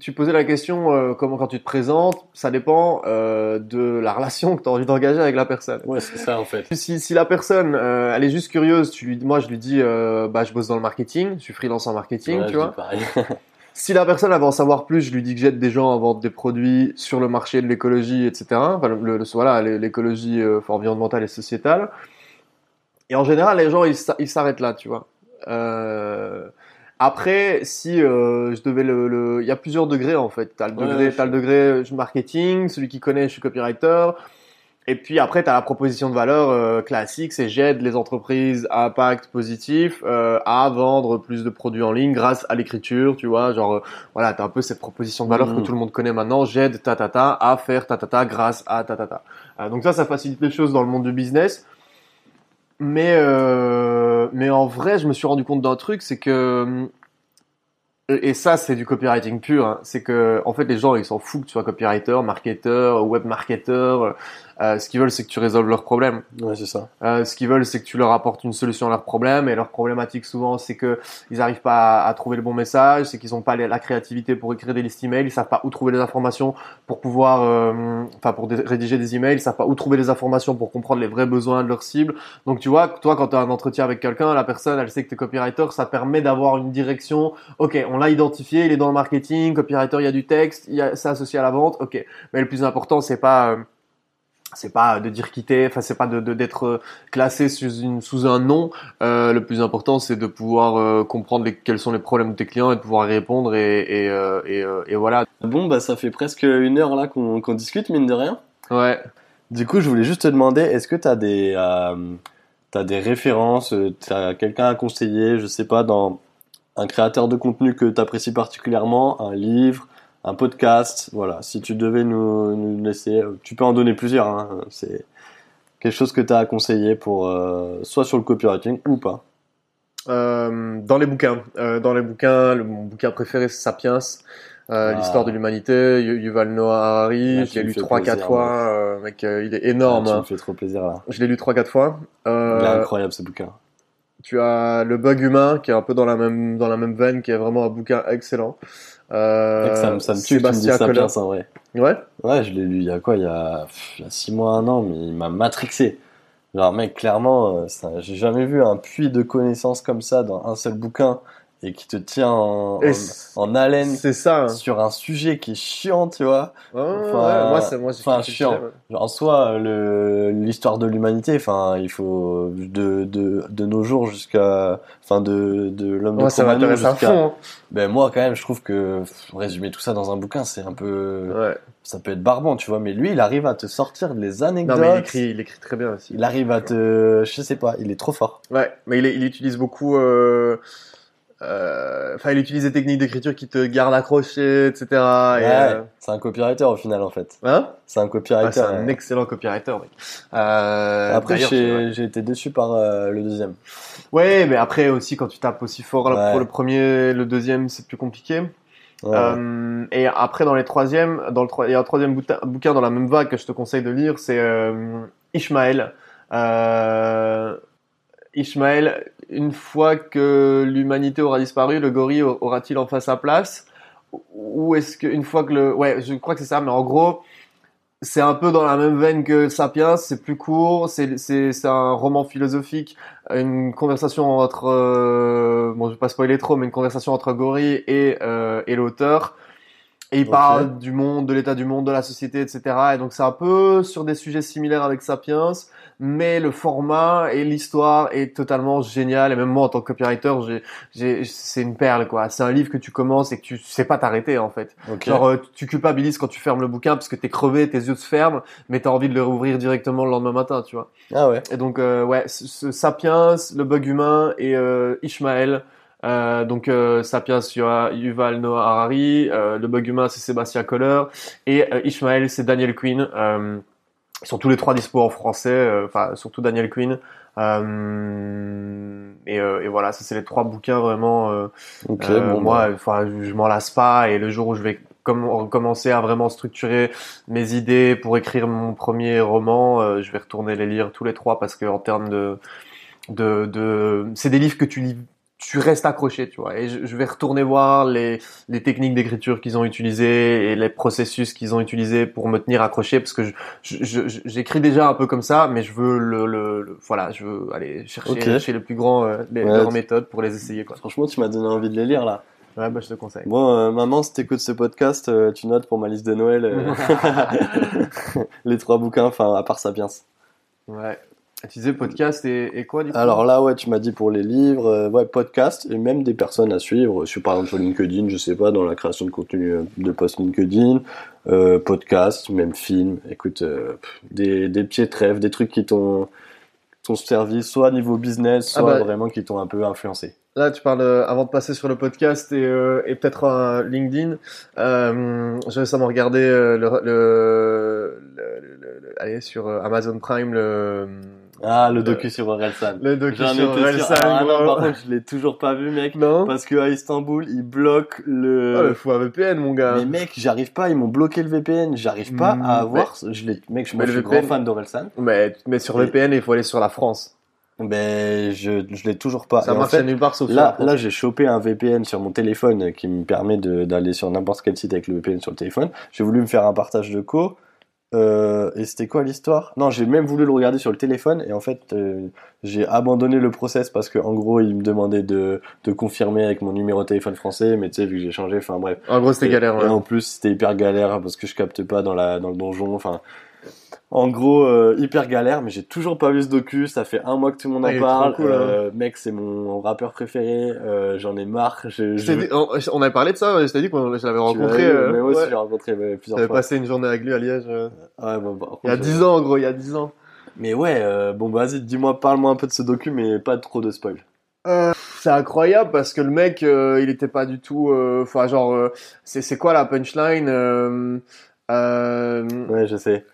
tu posais la question euh, comment quand tu te présentes, ça dépend euh, de la relation que tu as envie d'engager avec la personne. Ouais, c'est ça, en fait. Si, si la personne, euh, elle est juste curieuse, tu lui, moi je lui dis, bah je bosse dans le marketing, je suis freelance en marketing, Ouais, tu vois. Si la personne elle veut en savoir plus, je lui dis que j'aide des gens à vendre des produits sur le marché de l'écologie, etc. Enfin, le, le- voilà, l'é- l'écologie environnementale et sociétale. Et en général, les gens ils s'a- ils s'arrêtent là, tu vois. Euh, après, si euh, je devais le, le- il y a plusieurs degrés en fait. T'as le degré, ouais, t'as le degré euh, marketing, celui qui connaît, je suis copywriter. Et puis après, tu as la proposition de valeur euh, classique, c'est j'aide les entreprises à impact positif euh, à vendre plus de produits en ligne grâce à l'écriture, tu vois, genre euh, voilà, tu as un peu cette proposition de valeur que tout le monde connaît maintenant, j'aide ta ta ta à faire ta ta ta grâce à ta ta ta. Donc ça, ça facilite les choses dans le monde du business. Mais euh, mais en vrai, je me suis rendu compte d'un truc, c'est que et ça, c'est du copywriting pur. hein. C'est que, en fait, les gens, ils s'en foutent que tu sois copywriter, marketeur, web marketeur. Euh, ce qu'ils veulent, c'est que tu résolves leurs problèmes. Ouais, c'est ça. Euh, ce qu'ils veulent, c'est que tu leur apportes une solution à leurs problèmes. Et leur problématique, souvent, c'est que ils n'arrivent pas à, à trouver le bon message, c'est qu'ils n'ont pas la créativité pour écrire des listes emails, ils savent pas où trouver les informations pour pouvoir, euh, enfin, pour dé- rédiger des emails, ils savent pas où trouver les informations pour comprendre les vrais besoins de leur cible. Donc, tu vois, toi, quand tu as un entretien avec quelqu'un, la personne, elle sait que tu es copywriter, ça permet d'avoir une direction. Ok, on l'a identifié, il est dans le marketing, copywriter, il y a du texte, il y a, c'est associé à la vente. Ok, mais le plus important, c'est pas euh, c'est pas de dire quitter, enfin c'est pas de d'être euh, classé sous une sous un nom. Euh, le plus important, c'est de pouvoir euh, comprendre les, quels sont les problèmes de tes clients et de pouvoir y répondre et et, euh, et, et voilà. Bon, bah, ça fait presque une heure là qu'on qu'on discute, mine de rien. Ouais. Du coup, je voulais juste te demander, est-ce que tu as des, t'as des références, tu as quelqu'un à conseiller, je sais pas, dans un créateur de contenu que tu apprécies particulièrement, un livre, un podcast, voilà. Si tu devais nous, nous laisser, tu peux en donner plusieurs, hein, c'est quelque chose que tu as à conseiller pour, euh, soit sur le copywriting ou pas. Euh, dans les bouquins, euh, dans les bouquins, le, mon bouquin préféré c'est Sapiens, Ah. l'histoire de l'humanité, Yu- Yuval Noah Harari. Me lu trois quatre fois, mec, il est énorme. Ah, tu hein. me fais trop plaisir là. Je l'ai lu trois quatre fois. Il est incroyable ce bouquin. Tu as Le Bug Humain, qui est un peu dans la même, dans la même veine, qui est vraiment un bouquin excellent. Euh, ça, me, ça me tue que tu me Sébastien ça vrai. Ouais. Ouais, je l'ai lu il y a quoi il y a, pff, il y a six mois, un an, mais il m'a matrixé. Genre, mec, clairement, euh, ça- j'ai jamais vu un puits de connaissances comme ça dans un seul bouquin et qui te tient en, haleine c'est ça. hein. sur un sujet qui est chiant, tu vois. Ouais, ouais, Enfin, moi, c'est moi, enfin, chiant. Genre, en soi, l'histoire de l'humanité, enfin, il faut de, de, de nos jours jusqu'à, enfin, de, de l'homme de Cro-Magnon jusqu'à. fond. hein. Ben, moi, quand même, je trouve que pff, résumer tout ça dans un bouquin, c'est un peu, Ouais. ça peut être barbant, tu vois. Mais lui, il arrive à te sortir les Non, anecdotes. mais il écrit, il écrit très bien aussi. Il arrive à te, je sais pas, il est trop fort. Ouais, mais il, il utilise beaucoup. euh, euh, Enfin, il utilise des techniques d'écriture qui te gardent accroché, etc. Et, Ouais, euh, c'est un copywriter au final, en fait. Hein? C'est un Ah, copywriter. C'est un ouais. excellent copywriter, mec. Euh, Après, j'ai été déçu par euh, le deuxième. Ouais, mais après aussi, quand tu tapes aussi fort là, pour le premier, le deuxième, c'est plus compliqué. Ouais. Euh, et après, dans les troisièmes, dans le il y a un troisième bouquin dans la même vague que je te conseille de lire, c'est Ishmael. Euh, Ishmael, une fois que l'humanité aura disparu, le gorille aura-t-il enfin sa place? Ou est-ce qu'une fois que le... Ouais, je crois que c'est ça, mais en gros, c'est un peu dans la même veine que Sapiens, c'est plus court, c'est un roman philosophique, une conversation entre euh, bon je vais pas spoiler trop, mais une conversation entre Gorille et euh, et l'auteur. Et il parle du monde, de l'état du monde, de la société, etc. Et donc c'est un peu sur des sujets similaires avec Sapiens, mais le format et l'histoire est totalement génial. Et même moi en tant que copywriter, c'est une perle quoi. C'est un livre que tu commences et que tu sais pas t'arrêter en fait. ok. Genre, euh, tu culpabilises quand tu fermes le bouquin parce que t'es crevé, tes yeux se ferment, mais t'as envie de le rouvrir directement le lendemain matin, tu vois. Ah ouais. Et donc, euh, ouais, ce, Sapiens, le bug humain et euh, Ishmael. Euh, donc, euh, Sapiens, Yuval Noah Harari. euh, le bug humain, c'est Sébastien Coller. Et euh, Ishmael, c'est Daniel Quinn. Ils sont tous les trois dispo en français, euh, enfin, surtout Daniel Quinn. Euh, et, euh, et voilà, ça, c'est les trois bouquins vraiment. euh, euh, bon, moi, bah. enfin, je, je m'en lasse pas. Et le jour où je vais com- commencer à vraiment structurer mes idées pour écrire mon premier roman, euh, je vais retourner les lire tous les trois parce que en termes de, de, de, c'est des livres que tu lis, tu restes accroché, tu vois. Et je, je vais retourner voir les, les techniques d'écriture qu'ils ont utilisées et les processus qu'ils ont utilisés pour me tenir accroché parce que j'écris déjà un peu comme ça, mais je veux le, le, le- voilà, je veux aller chercher chez les plus grands euh, les, Ouais, leurs tu- méthodes pour les essayer, quoi. Franchement, tu m'as donné envie de les lire là. Ouais, bah, je te conseille. Bon, euh, maman, si t'écoutes ce podcast, euh, tu notes pour ma liste de Noël euh, les trois bouquins, enfin, à part Sapiens. Ouais. Tu disais podcast et, et quoi du coup Alors là, ouais, tu m'as dit pour les livres, euh, ouais, podcast et même des personnes à suivre. Sur, par exemple sur LinkedIn, je sais pas, dans la création de contenu euh, de post LinkedIn, euh, podcast, même film. Écoute, euh, pff, des, des petits rêves, des trucs qui t'ont t'ont servi, soit niveau business, soit Ah bah. vraiment qui t'ont un peu influencé. Là, tu parles euh, avant de passer sur le podcast et, euh, et peut-être LinkedIn. Euh, J'ai récemment regardé euh, le, le, le- le- le- allez sur euh, Amazon Prime le Ah, le docu sur Orelsan. le docu J'en sur. Orelsan, Ah non, par contre, je l'ai toujours pas vu, mec. non Parce que à Istanbul, ils bloquent le. Oh, le fou un VPN, mon gars. Mais mec, j'arrive pas, ils m'ont bloqué le VPN, j'arrive pas Mm, à avoir. Je l'ai, mec, je, moi, Mais je suis VPN grand fan d'Orelsan. Mais, mais sur Et- VPN, il faut aller sur la France. Ben, je, je l'ai toujours pas. Ça Et en fait, à nulle part sauf Là, là, j'ai chopé un VPN sur mon téléphone qui me permet de- d'aller sur n'importe quel site avec le VPN sur le téléphone. J'ai voulu me faire un partage de co. Euh, et c'était quoi l'histoire? Non, j'ai même voulu le regarder sur le téléphone et en fait, euh, j'ai abandonné le process parce que en gros, il me demandait de, de confirmer avec mon numéro de téléphone français, mais tu sais, vu que j'ai changé, enfin bref. En gros, c'était Et- galère. Et ouais. en plus, c'était hyper galère parce que je capte pas dans la dans le donjon. Enfin, en gros, euh, hyper galère. Mais j'ai toujours pas vu ce docu. Ça fait un mois que tout le monde en parle. cool, hein. Euh, mec, c'est mon rappeur préféré. Euh, J'en ai marre. Je, dit- on, on avait parlé de ça, je t'ai dit qu'on je l'avais tu rencontré. mais moi aussi, ouais. j'ai rencontré plusieurs J'avais fois. passé une journée avec lui à Liège. Ouais, bon, par il y a contre, 10 ans, en gros, il y a 10 ans. Mais ouais, bon, bah, vas-y, dis-moi, parle-moi un peu de ce docu, mais pas trop de spoil. Euh, c'est incroyable parce que le mec, euh, il était pas du tout. Enfin, genre, euh, c'est c'est quoi la punchline Ouais, je sais.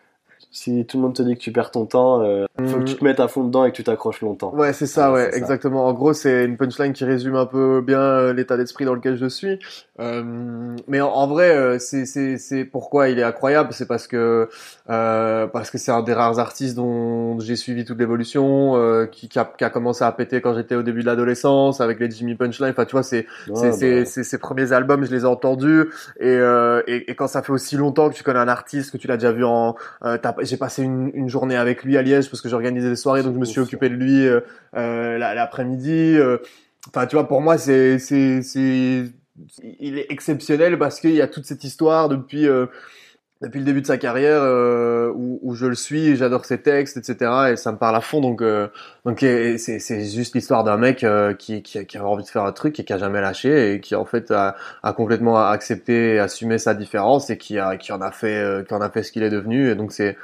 Si tout le monde te dit que tu perds ton temps, euh, faut que tu te mettes à fond dedans et que tu t'accroches longtemps. Ouais, c'est ça, Ouais, ouais, c'est ça. exactement. En gros, c'est une punchline qui résume un peu bien euh, l'état d'esprit dans lequel je suis. Euh, mais en, en vrai, euh, c'est c'est c'est pourquoi il est incroyable, c'est parce que euh, parce que c'est un des rares artistes dont j'ai suivi toute l'évolution, euh, qui, qui, a, qui a commencé à péter quand j'étais au début de l'adolescence avec les Jimmy Punchline. Enfin, tu vois, c'est Ouais, c'est bah, c'est- c'est- ses premiers albums, je les ai entendus et, euh, et, et quand ça fait aussi longtemps que tu connais un artiste, que tu l'as déjà vu en, t'as- j'ai passé une, une journée avec lui à Liège parce que j'organisais des soirées, donc je me suis occupé de lui euh, euh, la- l'après-midi. euh. Enfin, tu vois, pour moi, c'est c'est c'est il est exceptionnel parce qu'il y a toute cette histoire depuis. Depuis le début de sa carrière euh, où, où je le suis, j'adore ses textes, etc. Et ça me parle à fond. Donc, euh, donc c'est c'est juste l'histoire d'un mec euh, qui, qui, qui a envie de faire un truc et qui a jamais lâché et qui en fait a, a complètement accepté et assumé sa différence et qui a qui en a fait euh, qui en a fait ce qu'il est devenu. Et donc c'est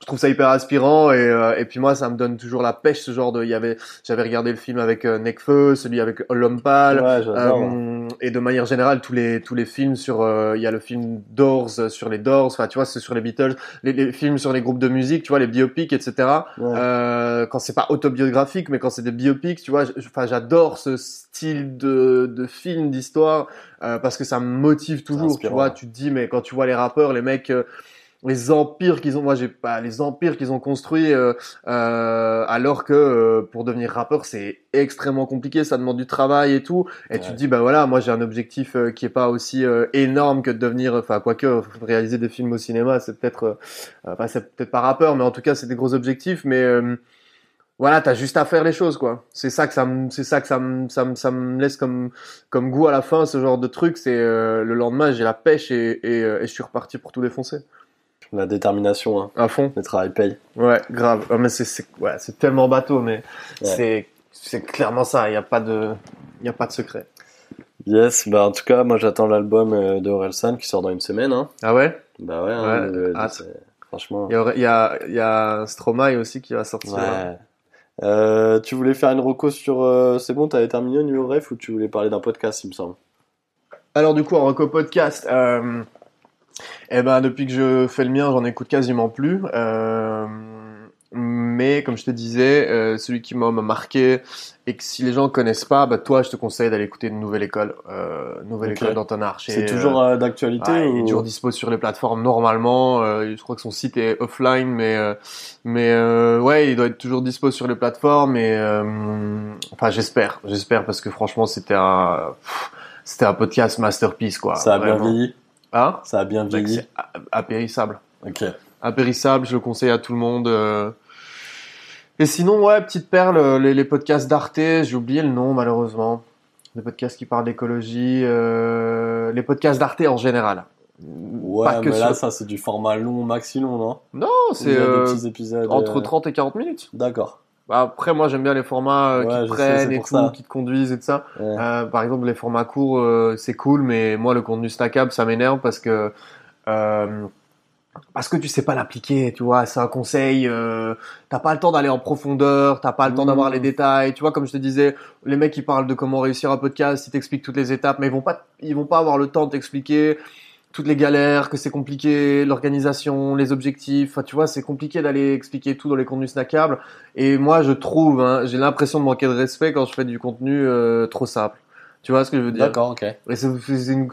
je trouve ça hyper inspirant et, euh, et puis moi ça me donne toujours la pêche ce genre de il y avait j'avais regardé le film avec euh, Nekfeu celui avec L'homme pâle Ouais, euh, et de manière générale, tous les tous les films sur, euh, il y a le film Doors sur les Doors, enfin tu vois, c'est sur les Beatles, les, les films sur les groupes de musique, tu vois, les biopics, etc. Ouais. Euh, quand c'est pas autobiographique, mais quand c'est des biopics, tu vois, enfin j'adore ce style de de film d'histoire euh, parce que ça me motive toujours, tu vois. Tu te dis, mais quand tu vois les rappeurs, les mecs. euh, les empires qu'ils ont, moi j'ai pas les empires qu'ils ont construits, euh, euh, alors que euh, pour devenir rappeur c'est extrêmement compliqué, ça demande du travail et tout. Et tu te dis bah voilà, moi j'ai un objectif euh, qui est pas aussi euh, énorme que de devenir, enfin quoique euh, réaliser des films au cinéma, c'est peut-être, enfin, c'est peut-être pas rappeur, mais en tout cas c'est des gros objectifs. Mais euh, voilà, t'as juste à faire les choses quoi. C'est ça que ça me, c'est ça que ça me, ça me, ça me laisse comme comme goût à la fin, ce genre de truc. C'est euh, le lendemain j'ai la pêche et et, et je suis reparti pour tout défoncer La détermination, hein. à fond. le travail paye. Ouais, grave. Mais c'est c'est ouais, c'est tellement bateau, mais Ouais. c'est c'est clairement ça. Il y a pas de il a pas de secret. Yes, bah en tout cas, moi j'attends l'album euh, de Orelsan qui sort dans une semaine. Hein. Ah ouais? Bah ouais, hein, Ouais, le- le- hâte. c'est- franchement. Il y a il y a Stromae aussi qui va sortir. Ouais. Euh, tu voulais faire une reco sur. euh, c'est bon, t'avais terminé au niveau ref ou tu voulais parler d'un podcast, il me semble? Alors du coup en reco podcast, euh, eh ben depuis que je fais le mien, j'en écoute quasiment plus. Euh, mais comme je te disais, euh, celui qui m'a m'a marqué et que si les gens connaissent pas, bah toi je te conseille d'aller écouter une nouvelle école, euh, nouvelle Ok. école d'Anton Archer. C'est toujours euh, d'actualité Ouais, il est ou... toujours dispo sur les plateformes normalement. euh, je crois que son site est offline, mais euh, mais euh, ouais, il doit être toujours dispo sur les plateformes. Et euh, enfin, j'espère, j'espère parce que franchement, c'était un c'était un podcast masterpiece quoi. Ça a bien Vraiment. vieilli Hein Ça a bien vieilli apérissable, Ok. apérissable. Je le conseille à tout le monde. euh. Et sinon, ouais, petite perle, euh, les, les podcasts d'Arte, j'ai oublié le nom malheureusement. Les podcasts qui parlent d'écologie, euh, les podcasts d'Arte en général. Ouais, Pas que mais là, sur- ça c'est du format long, maxi long, non? Non, c'est euh, entre euh, 30 et 40 minutes. D'accord. Bah, Après, moi, j'aime bien les formats euh, Ouais, qui sais, prennent et tout, ça. qui te conduisent et tout ça. Ouais. Euh, par exemple, les formats courts, euh, c'est cool, mais moi, le contenu stackable, ça m'énerve parce que euh, parce que tu sais pas l'appliquer, tu vois. C'est un conseil. Euh, t'as pas le temps d'aller en profondeur, t'as pas le temps Mmh. d'avoir les détails. Tu vois, comme je te disais, les mecs qui parlent de comment réussir un podcast, ils t'expliquent toutes les étapes, mais ils vont pas, ils vont pas avoir le temps de t'expliquer toutes les galères, que c'est compliqué, l'organisation, les objectifs. Enfin, tu vois, c'est compliqué d'aller expliquer tout dans les contenus snackables. Et moi, je trouve, hein, j'ai l'impression de manquer de respect quand je fais du contenu euh, trop simple. Tu vois ce que je veux dire? D'accord, ok. Et c'est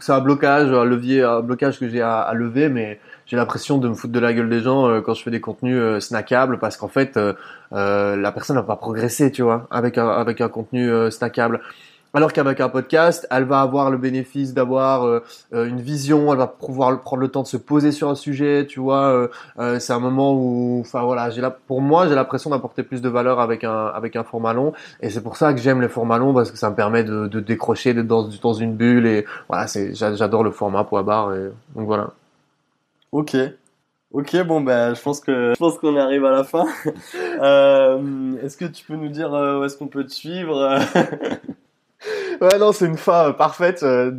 c'est un blocage, un levier, un blocage que j'ai à, à lever, mais j'ai l'impression de me foutre de la gueule des gens euh, quand je fais des contenus euh, snackables parce qu'en fait, euh, euh, la personne va pas progresser, tu vois, avec un, avec un contenu snackable. Alors qu'avec un podcast, elle va avoir le bénéfice d'avoir euh, euh, une vision, elle va pouvoir prendre le temps de se poser sur un sujet, tu vois. euh, c'est un moment où, enfin voilà, j'ai pour moi, j'ai l'impression d'apporter plus de valeur avec un avec un format long, et c'est pour ça que j'aime les formats longs parce que ça me permet de, décrocher, d'être dans, dans une bulle, et voilà, c'est j'a- j'adore le format poids barre, et donc voilà. Ok. Ok, bon, ben, je pense que je pense qu'on arrive à la fin. Est-ce que tu peux nous dire où est-ce qu'on peut te suivre? ouais, non, c'est une fin parfaite. Euh,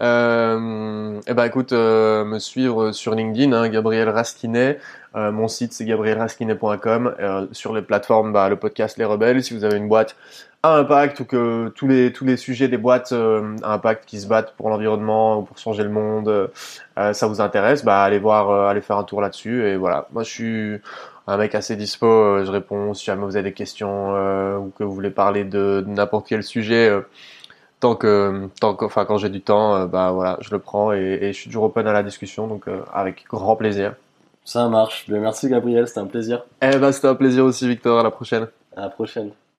euh, eh ben, écoute, euh, me suivre sur LinkedIn, hein, Gabriel Raskinet. Euh, mon site, c'est gabrielraskinet.com. Euh, sur les plateformes, bah, le podcast Les Rebelles. Si vous avez une boîte à impact ou que tous les tous les sujets des boîtes à impact qui se battent pour l'environnement ou pour changer le monde, ça vous intéresse, bah, allez voir, allez faire un tour là-dessus. Et voilà, moi, je suis un mec assez dispo, euh, je réponds si jamais vous avez des questions euh, ou que vous voulez parler de, n'importe quel sujet. Euh, tant que, tant que, enfin, quand j'ai du temps, bah voilà, je le prends et, et, je suis toujours open à la discussion, donc avec grand plaisir. Ça marche. Bien, merci Gabriel, c'était un plaisir. Eh ben, c'était un plaisir aussi, Victor. À la prochaine. À la prochaine.